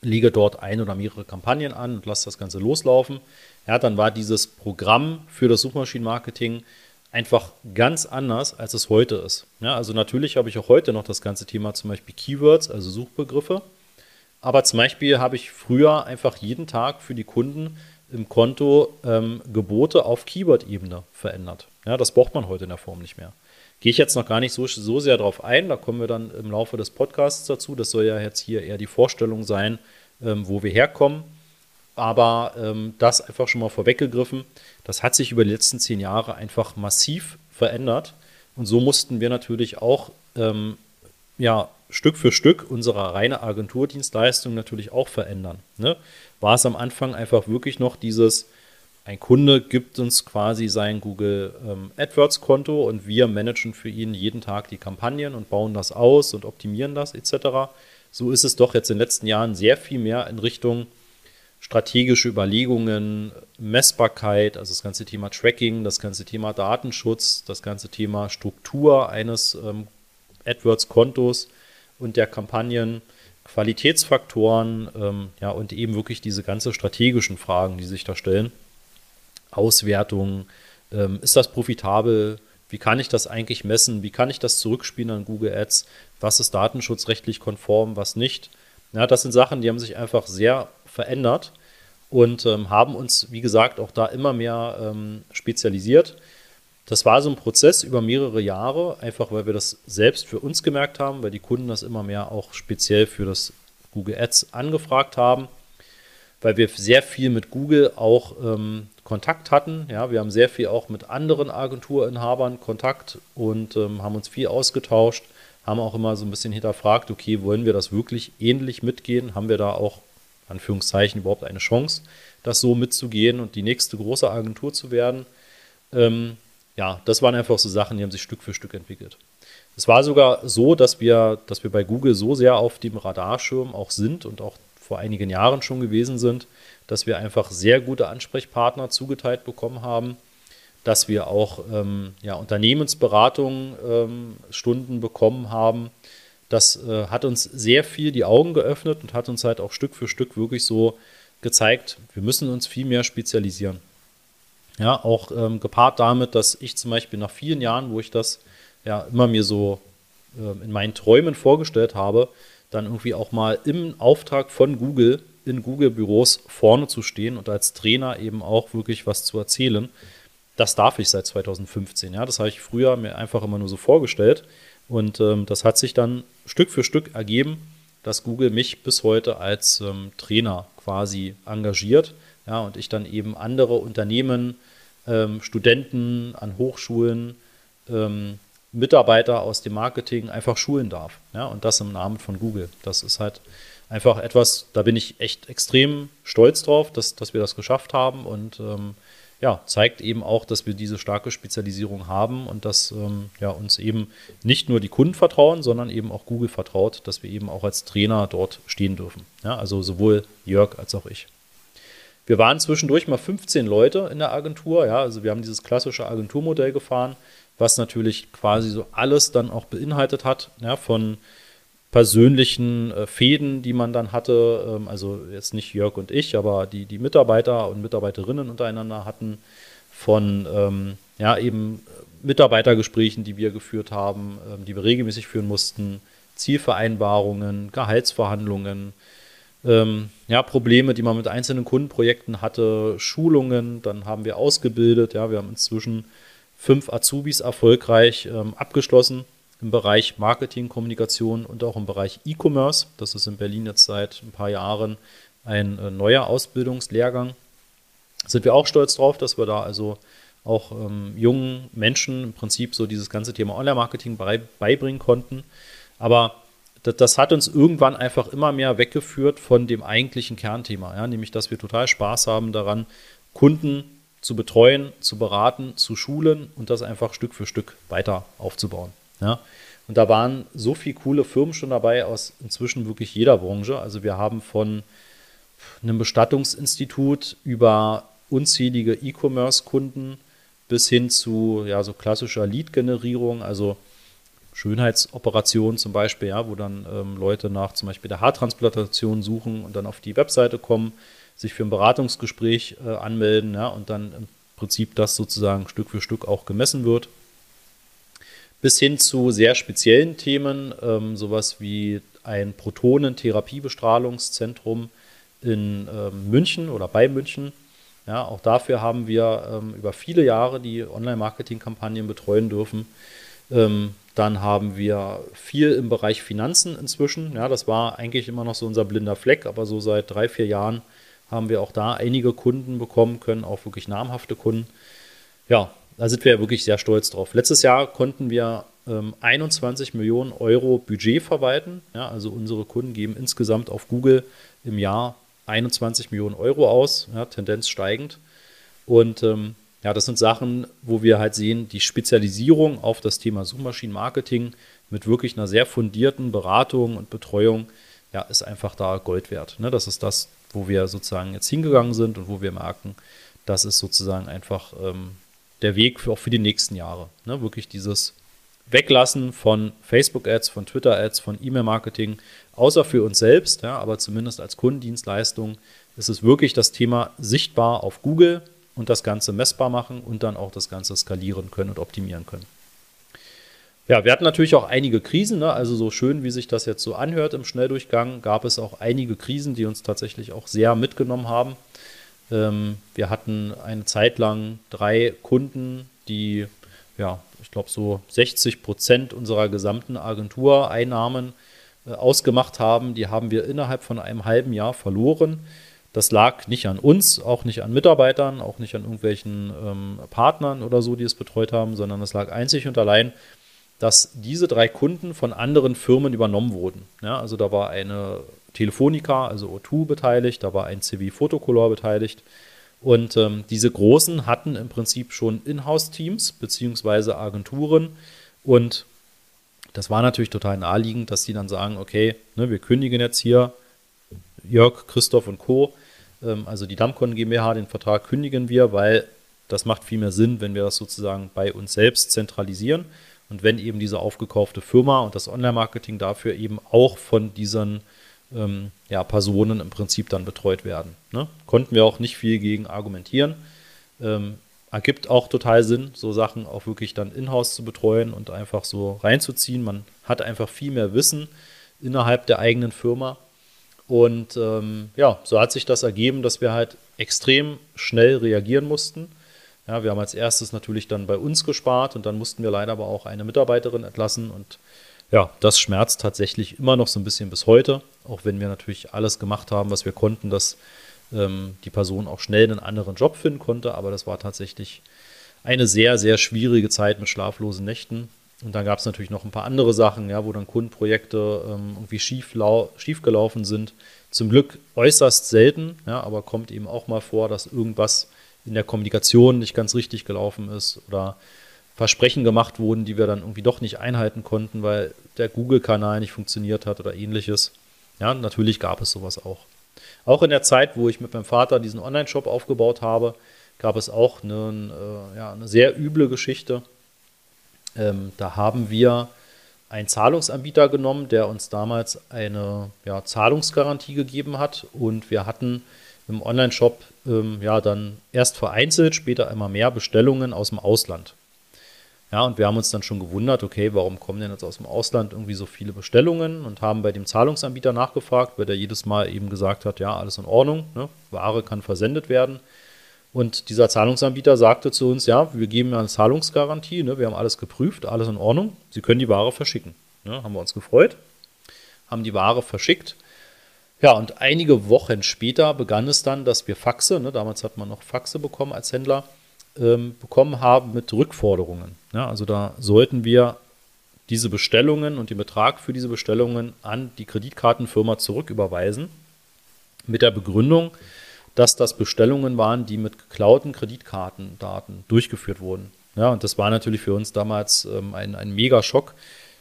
lege dort ein oder mehrere Kampagnen an und lasse das Ganze loslaufen. Ja, dann war dieses Programm für das Suchmaschinenmarketing einfach ganz anders, als es heute ist. Ja, also natürlich habe ich auch heute noch das ganze Thema zum Beispiel Keywords, also Suchbegriffe. Aber zum Beispiel habe ich früher einfach jeden Tag für die Kunden im Konto ähm, Gebote auf Keyword-Ebene verändert. Ja, das braucht man heute in der Form nicht mehr. Gehe ich jetzt noch gar nicht so, so sehr darauf ein, da kommen wir dann im Laufe des Podcasts dazu. Das soll ja jetzt hier eher die Vorstellung sein, ähm, wo wir herkommen. Aber ähm, das einfach schon mal vorweggegriffen, das hat sich über die letzten zehn Jahre einfach massiv verändert. Und so mussten wir natürlich auch ähm, ja, Stück für Stück unsere reine Agenturdienstleistung natürlich auch verändern. Ne? War es am Anfang einfach wirklich noch dieses, ein Kunde gibt uns quasi sein Google ähm, AdWords-Konto und wir managen für ihn jeden Tag die Kampagnen und bauen das aus und optimieren das etc. So ist es doch jetzt in den letzten Jahren sehr viel mehr in Richtung strategische Überlegungen, Messbarkeit, also das ganze Thema Tracking, das ganze Thema Datenschutz, das ganze Thema Struktur eines ähm, AdWords-Kontos und der Kampagnen, Qualitätsfaktoren ähm, ja, und eben wirklich diese ganze strategischen Fragen, die sich da stellen. Auswertung, ähm, ist das profitabel? Wie kann ich das eigentlich messen? Wie kann ich das zurückspielen an Google Ads? Was ist datenschutzrechtlich konform, was nicht? Ja, das sind Sachen, die haben sich einfach sehr verändert und ähm, haben uns, wie gesagt, auch da immer mehr ähm, spezialisiert. Das war so ein Prozess über mehrere Jahre, einfach weil wir das selbst für uns gemerkt haben, weil die Kunden das immer mehr auch speziell für das Google Ads angefragt haben, weil wir sehr viel mit Google auch ähm, Kontakt hatten. Ja, wir haben sehr viel auch mit anderen Agenturinhabern Kontakt und ähm, haben uns viel ausgetauscht, haben auch immer so ein bisschen hinterfragt, okay, wollen wir das wirklich ähnlich mitgehen? Haben wir da auch, Anführungszeichen, überhaupt eine Chance, das so mitzugehen und die nächste große Agentur zu werden? Ähm, ja, das waren einfach so Sachen, die haben sich Stück für Stück entwickelt. Es war sogar so, dass wir, dass wir bei Google so sehr auf dem Radarschirm auch sind und auch vor einigen Jahren schon gewesen sind, dass wir einfach sehr gute Ansprechpartner zugeteilt bekommen haben, dass wir auch ähm, ja, Unternehmensberatungen ähm, bekommen haben. Das äh, hat uns sehr viel die Augen geöffnet und hat uns halt auch Stück für Stück wirklich so gezeigt, wir müssen uns viel mehr spezialisieren. Ja, auch ähm, gepaart damit, dass ich zum Beispiel nach vielen Jahren, wo ich das ja immer mir so äh, in meinen Träumen vorgestellt habe, dann irgendwie auch mal im Auftrag von Google in Google-Büros vorne zu stehen und als Trainer eben auch wirklich was zu erzählen. Das darf ich seit 2015. Ja, das habe ich früher mir einfach immer nur so vorgestellt. Und ähm, das hat sich dann Stück für Stück ergeben, dass Google mich bis heute als ähm, Trainer quasi engagiert. Ja, und ich dann eben andere Unternehmen, ähm, Studenten an Hochschulen, ähm, Mitarbeiter aus dem Marketing einfach schulen darf. Ja, und das im Namen von Google. Das ist halt einfach etwas, da bin ich echt extrem stolz drauf, dass, dass wir das geschafft haben und ähm, ja, zeigt eben auch, dass wir diese starke Spezialisierung haben und dass ähm, ja, uns eben nicht nur die Kunden vertrauen, sondern eben auch Google vertraut, dass wir eben auch als Trainer dort stehen dürfen. Ja, also sowohl Jörg als auch ich. Wir waren zwischendurch mal 15 Leute in der Agentur, ja, also wir haben dieses klassische Agenturmodell gefahren, was natürlich quasi so alles dann auch beinhaltet hat, ja, von persönlichen äh, Fäden, die man dann hatte. Ähm, also jetzt nicht Jörg und ich, aber die, die Mitarbeiter und Mitarbeiterinnen untereinander hatten von ähm, ja, eben Mitarbeitergesprächen, die wir geführt haben, ähm, die wir regelmäßig führen mussten, Zielvereinbarungen, Gehaltsverhandlungen, ähm, ja, Probleme, die man mit einzelnen Kundenprojekten hatte, Schulungen, dann haben wir ausgebildet, ja, wir haben inzwischen fünf Azubis erfolgreich ähm, abgeschlossen im Bereich Marketing, Kommunikation und auch im Bereich E-Commerce. Das ist in Berlin jetzt seit ein paar Jahren ein äh, neuer Ausbildungslehrgang. Sind wir auch stolz drauf, dass wir da also auch ähm, jungen Menschen im Prinzip so dieses ganze Thema Online-Marketing bei, beibringen konnten. Aber das, das, hat uns irgendwann einfach immer mehr weggeführt von dem eigentlichen Kernthema, ja, nämlich dass wir total Spaß haben daran, Kunden zu betreuen, zu beraten, zu schulen und das einfach Stück für Stück weiter aufzubauen. Ja? Und da waren so viele coole Firmen schon dabei aus inzwischen wirklich jeder Branche. Also wir haben von einem Bestattungsinstitut über unzählige E-Commerce-Kunden bis hin zu ja, so klassischer Lead-Generierung, also Schönheitsoperationen zum Beispiel, ja, wo dann ähm, Leute nach zum Beispiel der Haartransplantation suchen und dann auf die Webseite kommen, sich für ein Beratungsgespräch äh, anmelden ja, und dann im Prinzip das sozusagen Stück für Stück auch gemessen wird bis hin zu sehr speziellen Themen, ähm, sowas wie ein Protonentherapiebestrahlungszentrum in ähm, München oder bei München. Ja, auch dafür haben wir ähm, über viele Jahre die Online-Marketing-Kampagnen betreuen dürfen. Ähm, dann haben wir viel im Bereich Finanzen inzwischen. Ja, das war eigentlich immer noch so unser blinder Fleck, aber so seit drei, vier Jahren haben wir auch da einige Kunden bekommen können, auch wirklich namhafte Kunden. Ja, da sind wir ja wirklich sehr stolz drauf. Letztes Jahr konnten wir ähm, 21 Millionen Euro Budget verwalten. Ja, also unsere Kunden geben insgesamt auf Google im Jahr 21 Millionen Euro aus, ja, Tendenz steigend. Und ähm, ja, das sind Sachen, wo wir halt sehen, die Spezialisierung auf das Thema Suchmaschinenmarketing mit wirklich einer sehr fundierten Beratung und Betreuung, ja, ist einfach da Gold wert. Ne? Das ist das, wo wir sozusagen jetzt hingegangen sind und wo wir merken, das ist sozusagen einfach ähm, der Weg für, auch für die nächsten Jahre. Ne? Wirklich dieses Weglassen von Facebook-Ads, von Twitter-Ads, von E-Mail-Marketing, außer für uns selbst, ja, aber zumindest als Kundendienstleistung ist es wirklich das Thema sichtbar auf Google und das Ganze messbar machen und dann auch das Ganze skalieren können und optimieren können. Ja, wir hatten natürlich auch einige Krisen, ne? also so schön wie sich das jetzt so anhört im Schnelldurchgang, gab es auch einige Krisen, die uns tatsächlich auch sehr mitgenommen haben. Ähm, wir hatten eine Zeit lang drei Kunden, die, ja, ich glaube, so 60 Prozent unserer gesamten Agentureinnahmen äh, ausgemacht haben. Die haben wir innerhalb von einem halben Jahr verloren. Das lag nicht an uns, auch nicht an Mitarbeitern, auch nicht an irgendwelchen ähm, Partnern oder so, die es betreut haben, sondern es lag einzig und allein, dass diese drei Kunden von anderen Firmen übernommen wurden. Ja, also da war eine Telefonica, also O2 beteiligt, da war ein CV Fotocolor beteiligt. Und ähm, diese Großen hatten im Prinzip schon Inhouse-Teams beziehungsweise Agenturen. Und das war natürlich total naheliegend, dass die dann sagen, okay, ne, wir kündigen jetzt hier Jörg, Christoph und Co., ähm, also die Dampcon GmbH, den Vertrag kündigen wir, weil das macht viel mehr Sinn, wenn wir das sozusagen bei uns selbst zentralisieren und wenn eben diese aufgekaufte Firma und das Online-Marketing dafür eben auch von diesen ähm, ja, Personen im Prinzip dann betreut werden. Ne? Konnten wir auch nicht viel gegen argumentieren. Ähm, ergibt auch total Sinn, so Sachen auch wirklich dann in-house zu betreuen und einfach so reinzuziehen. Man hat einfach viel mehr Wissen innerhalb der eigenen Firma und ähm, ja, so hat sich das ergeben, dass wir halt extrem schnell reagieren mussten. Ja, wir haben als erstes natürlich dann bei uns gespart und dann mussten wir leider aber auch eine Mitarbeiterin entlassen und ja, das schmerzt tatsächlich immer noch so ein bisschen bis heute, auch wenn wir natürlich alles gemacht haben, was wir konnten, dass ähm, die Person auch schnell einen anderen Job finden konnte, aber das war tatsächlich eine sehr, sehr schwierige Zeit mit schlaflosen Nächten. Und dann gab es natürlich noch ein paar andere Sachen, ja, wo dann Kundenprojekte ähm, irgendwie schief, schief gelaufen sind. Zum Glück äußerst selten, ja, aber kommt eben auch mal vor, dass irgendwas in der Kommunikation nicht ganz richtig gelaufen ist oder Versprechen gemacht wurden, die wir dann irgendwie doch nicht einhalten konnten, weil der Google-Kanal nicht funktioniert hat oder ähnliches. Ja, natürlich gab es sowas auch. Auch in der Zeit, wo ich mit meinem Vater diesen Online-Shop aufgebaut habe, gab es auch eine, äh, ja, eine sehr üble Geschichte ähm, da haben wir einen Zahlungsanbieter genommen, der uns damals eine ja, Zahlungsgarantie gegeben hat und wir hatten im Online-Shop ähm, ja dann erst vereinzelt, später immer mehr Bestellungen aus dem Ausland. Ja, und wir haben uns dann schon gewundert, okay, warum kommen denn jetzt aus dem Ausland irgendwie so viele Bestellungen und haben bei dem Zahlungsanbieter nachgefragt, weil der jedes Mal eben gesagt hat, ja, alles in Ordnung, ne? Ware kann versendet werden. Und dieser Zahlungsanbieter sagte zu uns, ja, wir geben eine Zahlungsgarantie, ne, wir haben alles geprüft, alles in Ordnung, Sie können die Ware verschicken. Ne, haben wir uns gefreut, haben die Ware verschickt. Ja, und einige Wochen später begann es dann, dass wir Faxe, ne, damals hat man noch Faxe bekommen als Händler, ähm, bekommen haben mit Rückforderungen. Ja, also da sollten wir diese Bestellungen und den Betrag für diese Bestellungen an die Kreditkartenfirma zurücküberweisen mit der Begründung, dass das Bestellungen waren, die mit geklauten Kreditkartendaten durchgeführt wurden. Ja, und das war natürlich für uns damals ähm, ein, ein Mega-Schock.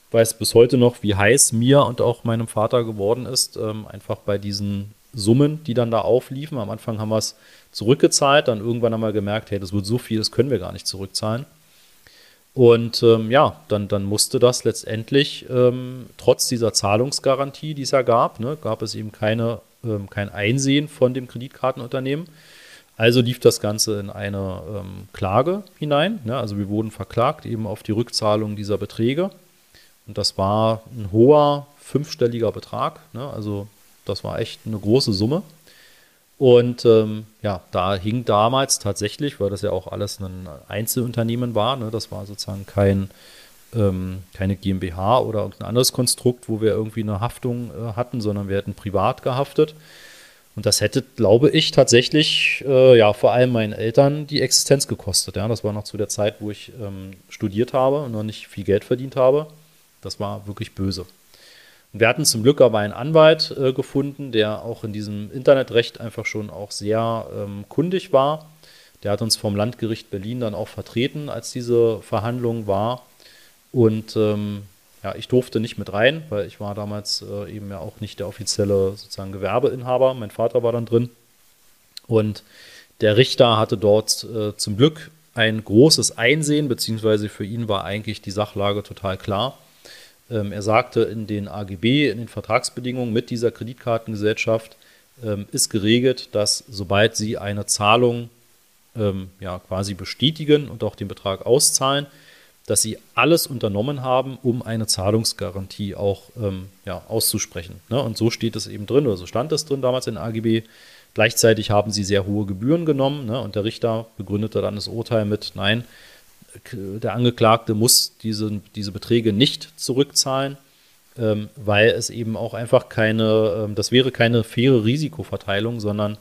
Ich weiß bis heute noch, wie heiß mir und auch meinem Vater geworden ist, ähm, einfach bei diesen Summen, die dann da aufliefen. Am Anfang haben wir es zurückgezahlt, dann irgendwann haben wir gemerkt, hey, das wird so viel, das können wir gar nicht zurückzahlen. Und ähm, ja, dann, dann musste das letztendlich, ähm, trotz dieser Zahlungsgarantie, die es ja gab, ne, gab es eben keine ähm, kein Einsehen von dem Kreditkartenunternehmen. Also lief das Ganze in eine ähm, Klage hinein. Ne? Also wir wurden verklagt eben auf die Rückzahlung dieser Beträge. Und das war ein hoher fünfstelliger Betrag. Ne? Also das war echt eine große Summe. Und ähm, ja, da hing damals tatsächlich, weil das ja auch alles ein Einzelunternehmen war, ne? das war sozusagen kein ähm, keine GmbH oder irgendein anderes Konstrukt, wo wir irgendwie eine Haftung äh, hatten, sondern wir hätten privat gehaftet. Und das hätte, glaube ich, tatsächlich, äh, ja, vor allem meinen Eltern die Existenz gekostet. Ja, das war noch zu der Zeit, wo ich ähm, studiert habe und noch nicht viel Geld verdient habe. Das war wirklich böse. Wir hatten zum Glück aber einen Anwalt äh, gefunden, der auch in diesem Internetrecht einfach schon auch sehr ähm, kundig war Der hat uns vom Landgericht Berlin dann auch vertreten, als diese Verhandlung war. Und ähm, ja, ich durfte nicht mit rein, weil ich war damals äh, eben ja auch nicht der offizielle sozusagen Gewerbeinhaber. Mein Vater war dann drin. Und der Richter hatte dort äh, zum Glück ein großes Einsehen, beziehungsweise für ihn war eigentlich die Sachlage total klar. Ähm, er sagte in den AGB, in den Vertragsbedingungen mit dieser Kreditkartengesellschaft ähm, ist geregelt, dass sobald sie eine Zahlung ähm, ja, quasi bestätigen und auch den Betrag auszahlen, dass sie alles unternommen haben, um eine Zahlungsgarantie auch ja, auszusprechen. Ne? Und so steht es eben drin, oder so stand es drin damals in AGB. Gleichzeitig haben sie sehr hohe Gebühren genommen ne? und der Richter begründete dann das Urteil mit, nein, der Angeklagte muss diese, diese Beträge nicht zurückzahlen, ähm, weil es eben auch einfach keine, ähm, das wäre keine faire Risikoverteilung, sondern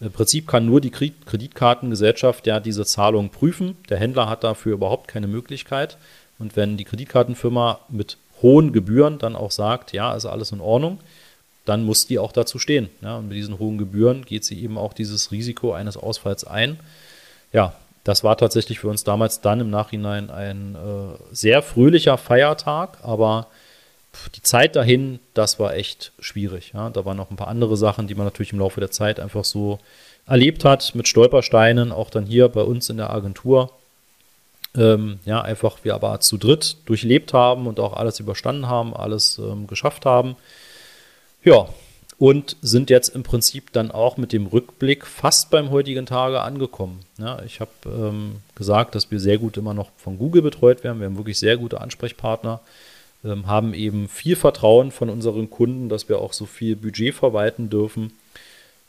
im Prinzip kann nur die Kreditkartengesellschaft ja diese Zahlung prüfen. Der Händler hat dafür überhaupt keine Möglichkeit. Und wenn die Kreditkartenfirma mit hohen Gebühren dann auch sagt, ja, ist alles in Ordnung, dann muss die auch dazu stehen. Ja, und mit diesen hohen Gebühren geht sie eben auch dieses Risiko eines Ausfalls ein. Ja, das war tatsächlich für uns damals dann im Nachhinein ein äh, sehr fröhlicher Feiertag, aber die Zeit dahin, das war echt schwierig. Ja. Da waren noch ein paar andere Sachen, die man natürlich im Laufe der Zeit einfach so erlebt hat, mit Stolpersteinen, auch dann hier bei uns in der Agentur. Ähm, ja, einfach wir aber zu dritt durchlebt haben und auch alles überstanden haben, alles ähm, geschafft haben. Ja, und sind jetzt im Prinzip dann auch mit dem Rückblick fast beim heutigen Tage angekommen. Ja, ich habe ähm, gesagt, dass wir sehr gut immer noch von Google betreut werden. Wir haben wirklich sehr gute Ansprechpartner, ähm, haben eben viel Vertrauen von unseren Kunden, dass wir auch so viel Budget verwalten dürfen.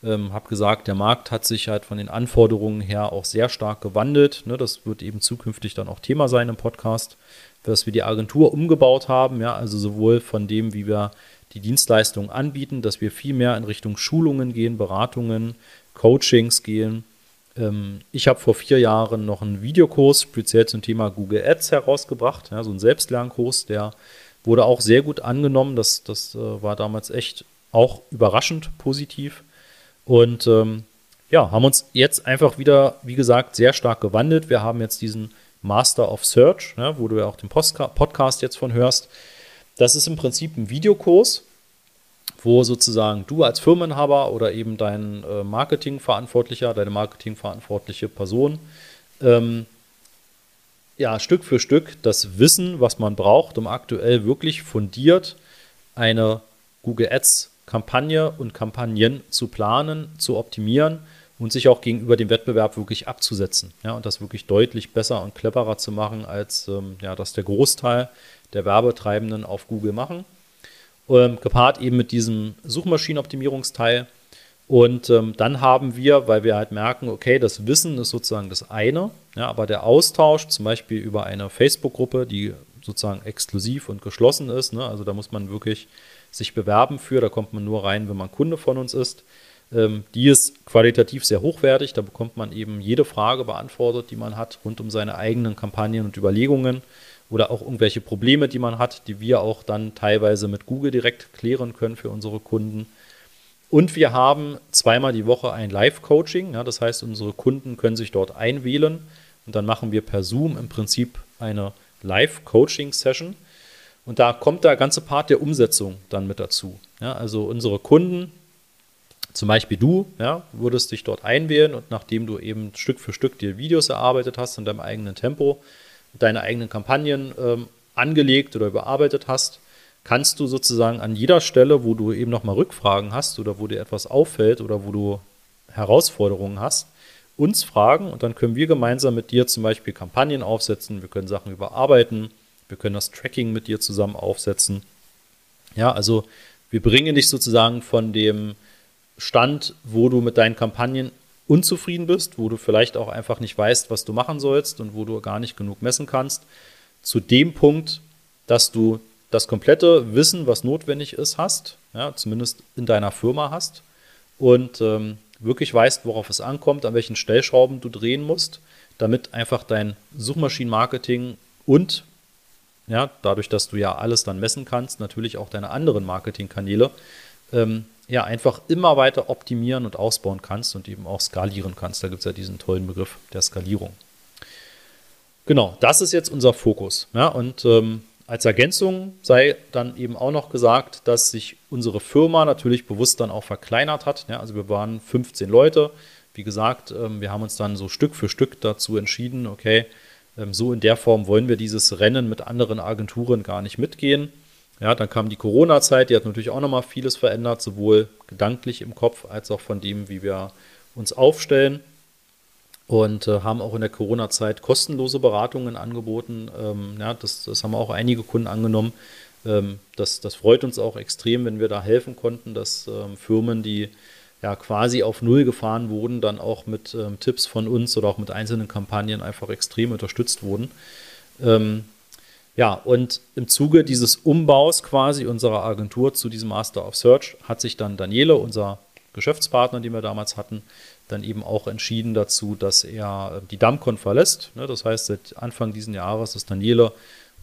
Ähm, habe gesagt, der Markt hat sich halt von den Anforderungen her auch sehr stark gewandelt. Ne, das wird eben zukünftig dann auch Thema sein im Podcast, dass wir die Agentur umgebaut haben. Ja, also sowohl von dem, wie wir die Dienstleistungen anbieten, dass wir viel mehr in Richtung Schulungen gehen, Beratungen, Coachings gehen. Ähm, ich habe vor vier Jahren noch einen Videokurs speziell zum Thema Google Ads herausgebracht, ja, so ein Selbstlernkurs, der wurde auch sehr gut angenommen. Das, das äh, war damals echt auch überraschend positiv. Und ähm, ja, haben uns jetzt einfach wieder, wie gesagt, sehr stark gewandelt. Wir haben jetzt diesen Master of Search, ja, wo du ja auch den Podcast jetzt von hörst. Das ist im Prinzip ein Videokurs, wo sozusagen du als Firmenhaber oder eben dein äh, Marketingverantwortlicher, deine marketingverantwortliche Person, ähm, ja, Stück für Stück das Wissen, was man braucht, um aktuell wirklich fundiert eine Google Ads Kampagne und Kampagnen zu planen, zu optimieren und sich auch gegenüber dem Wettbewerb wirklich abzusetzen. Ja, und das wirklich deutlich besser und cleverer zu machen, als ähm, ja, das der Großteil der Werbetreibenden auf Google machen. Ähm, gepaart eben mit diesem Suchmaschinenoptimierungsteil. Und ähm, dann haben wir, weil wir halt merken, okay, das Wissen ist sozusagen das eine, ja, aber der Austausch, zum Beispiel über eine Facebook-Gruppe, die sozusagen exklusiv und geschlossen ist, ne, also da muss man wirklich sich bewerben für, da kommt man nur rein, wenn man Kunde von uns ist. Ähm, die ist qualitativ sehr hochwertig, da bekommt man eben jede Frage beantwortet, die man hat, rund um seine eigenen Kampagnen und Überlegungen oder auch irgendwelche Probleme, die man hat, die wir auch dann teilweise mit Google direkt klären können für unsere Kunden. Und wir haben zweimal die Woche ein Live-Coaching. Ja, das heißt, unsere Kunden können sich dort einwählen und dann machen wir per Zoom im Prinzip eine Live-Coaching-Session. Und da kommt der ganze Part der Umsetzung dann mit dazu. Ja, also unsere Kunden, zum Beispiel du, ja, würdest dich dort einwählen und nachdem du eben Stück für Stück dir Videos erarbeitet hast in deinem eigenen Tempo, deine eigenen Kampagnen ähm, angelegt oder überarbeitet hast, kannst du sozusagen an jeder Stelle, wo du eben nochmal Rückfragen hast oder wo dir etwas auffällt oder wo du Herausforderungen hast, uns fragen und dann können wir gemeinsam mit dir zum Beispiel Kampagnen aufsetzen, wir können Sachen überarbeiten, wir können das Tracking mit dir zusammen aufsetzen. Ja, also wir bringen dich sozusagen von dem Stand, wo du mit deinen Kampagnen unzufrieden bist, wo du vielleicht auch einfach nicht weißt, was du machen sollst und wo du gar nicht genug messen kannst, zu dem Punkt, dass du das komplette Wissen, was notwendig ist, hast, ja, zumindest in deiner Firma hast und ähm, wirklich weißt, worauf es ankommt, an welchen Stellschrauben du drehen musst, damit einfach dein Suchmaschinenmarketing und ja, dadurch, dass du ja alles dann messen kannst, natürlich auch deine anderen Marketingkanäle ähm, ja einfach immer weiter optimieren und ausbauen kannst und eben auch skalieren kannst. Da gibt es ja diesen tollen Begriff der Skalierung. Genau, das ist jetzt unser Fokus. Ja, und ähm, als Ergänzung sei dann eben auch noch gesagt, dass sich unsere Firma natürlich bewusst dann auch verkleinert hat. Ja, also wir waren 15 Leute. Wie gesagt, ähm, wir haben uns dann so Stück für Stück dazu entschieden, okay, so in der Form wollen wir dieses Rennen mit anderen Agenturen gar nicht mitgehen. Ja, dann kam die Corona-Zeit, die hat natürlich auch nochmal vieles verändert, sowohl gedanklich im Kopf als auch von dem, wie wir uns aufstellen. Und äh, haben auch in der Corona-Zeit kostenlose Beratungen angeboten. Ähm, ja, das, das, haben auch einige Kunden angenommen. Ähm, das, das, freut uns auch extrem, wenn wir da helfen konnten, dass ähm, Firmen, die ja quasi auf Null gefahren wurden, dann auch mit ähm, Tipps von uns oder auch mit einzelnen Kampagnen einfach extrem unterstützt wurden. Ähm, ja, und im Zuge dieses Umbaus quasi unserer Agentur zu diesem Master of Search hat sich dann Daniele, unser Geschäftspartner, den wir damals hatten, dann eben auch entschieden dazu, dass er äh, die Dammcon verlässt. Ne, das heißt, seit Anfang dieses Jahres ist Daniele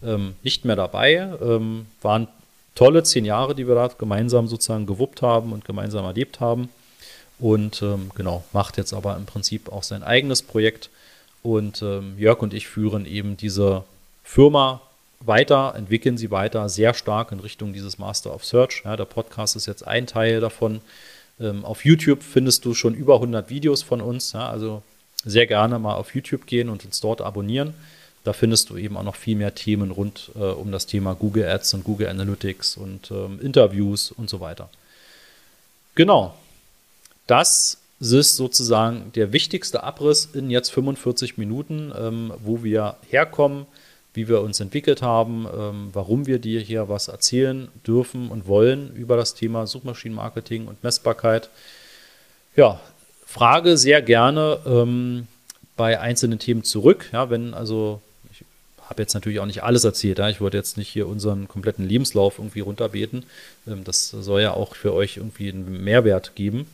ähm, nicht mehr dabei. Ähm, waren tolle zehn Jahre, die wir da gemeinsam sozusagen gewuppt haben und gemeinsam erlebt haben. Und ähm, genau, macht jetzt aber im Prinzip auch sein eigenes Projekt. Und ähm, Jörg und ich führen eben diese Firma weiter, entwickeln sie weiter sehr stark in Richtung dieses Master of Search. Ja, der Podcast ist jetzt ein Teil davon. Ähm, auf YouTube findest du schon über 100 Videos von uns. Ja, also sehr gerne mal auf YouTube gehen und uns dort abonnieren. Da findest du eben auch noch viel mehr Themen rund äh, um das Thema Google Ads und Google Analytics und ähm, Interviews und so weiter. Genau. Das ist sozusagen der wichtigste Abriss in jetzt 45 Minuten, ähm, wo wir herkommen, wie wir uns entwickelt haben, ähm, warum wir dir hier was erzählen dürfen und wollen über das Thema Suchmaschinenmarketing und Messbarkeit. Ja, frage sehr gerne ähm, bei einzelnen Themen zurück. Ja, wenn also, ich habe jetzt natürlich auch nicht alles erzählt. Ja, ich wollte jetzt nicht hier unseren kompletten Lebenslauf irgendwie runterbeten. Ähm, das soll ja auch für euch irgendwie einen Mehrwert geben.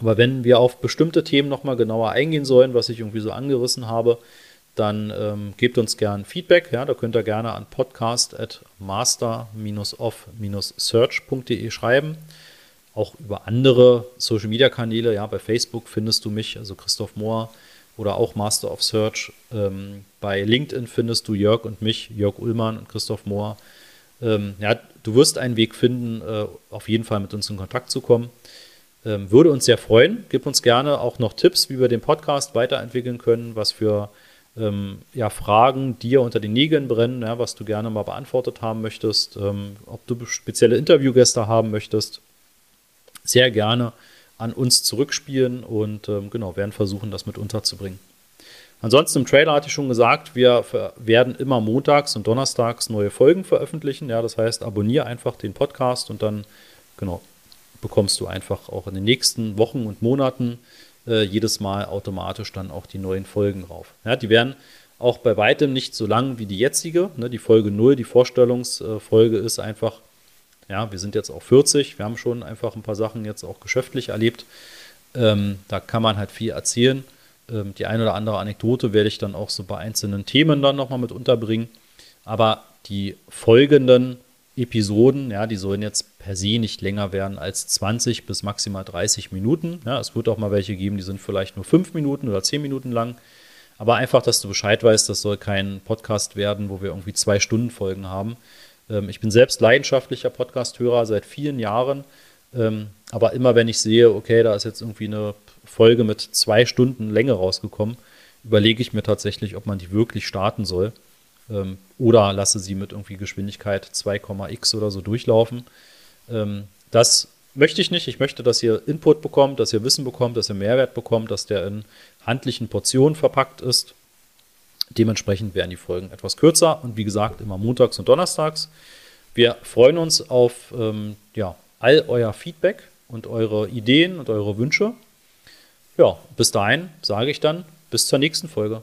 Aber wenn wir auf bestimmte Themen nochmal genauer eingehen sollen, was ich irgendwie so angerissen habe, dann ähm, gebt uns gern Feedback. Ja, da könnt ihr gerne an podcast.master-off-search.de schreiben. Auch über andere Social Media Kanäle. Ja, bei Facebook findest du mich, also Christoph Mohr oder auch Master of Search. Ähm, bei LinkedIn findest du Jörg und mich, Jörg Ullmann und Christoph Mohr. Ähm, ja, du wirst einen Weg finden, äh, auf jeden Fall mit uns in Kontakt zu kommen. Ähm, würde uns sehr freuen. Gib uns gerne auch noch Tipps, wie wir den Podcast weiterentwickeln können, was für ähm, ja, Fragen dir unter den Nägeln brennen, ja, was du gerne mal beantwortet haben möchtest, ähm, ob du spezielle Interviewgäste haben möchtest, sehr gerne an uns zurückspielen und ähm, genau, werden versuchen, das mit unterzubringen. Ansonsten im Trailer hatte ich schon gesagt, wir werden immer montags und donnerstags neue Folgen veröffentlichen. Ja, das heißt, abonniere einfach den Podcast und dann genau bekommst du einfach auch in den nächsten Wochen und Monaten äh, jedes Mal automatisch dann auch die neuen Folgen rauf. Ja, die werden auch bei weitem nicht so lang wie die jetzige. Ne? Die Folge 0, die Vorstellungsfolge ist einfach, ja, wir sind jetzt auch 40, wir haben schon einfach ein paar Sachen jetzt auch geschäftlich erlebt. Ähm, da kann man halt viel erzählen. Ähm, die eine oder andere Anekdote werde ich dann auch so bei einzelnen Themen dann nochmal mit unterbringen. Aber die folgenden Episoden, ja, die sollen jetzt per se nicht länger werden als 20 bis maximal 30 Minuten. Ja, es wird auch mal welche geben, die sind vielleicht nur 5 Minuten oder 10 Minuten lang. Aber einfach, dass du Bescheid weißt, das soll kein Podcast werden, wo wir irgendwie zwei Stunden Folgen haben. Ähm, ich bin selbst leidenschaftlicher Podcast-Hörer seit vielen Jahren. Ähm, aber immer wenn ich sehe, okay, da ist jetzt irgendwie eine Folge mit zwei Stunden Länge rausgekommen, überlege ich mir tatsächlich, ob man die wirklich starten soll ähm, oder lasse sie mit irgendwie Geschwindigkeit 2,x oder so durchlaufen. Ähm, das möchte ich nicht. Ich möchte, dass ihr Input bekommt, dass ihr Wissen bekommt, dass ihr Mehrwert bekommt, dass der in handlichen Portionen verpackt ist. Dementsprechend werden die Folgen etwas kürzer und wie gesagt immer montags und donnerstags. Wir freuen uns auf ähm, ja, all euer Feedback und eure Ideen und eure Wünsche. Ja, bis dahin sage ich dann bis zur nächsten Folge.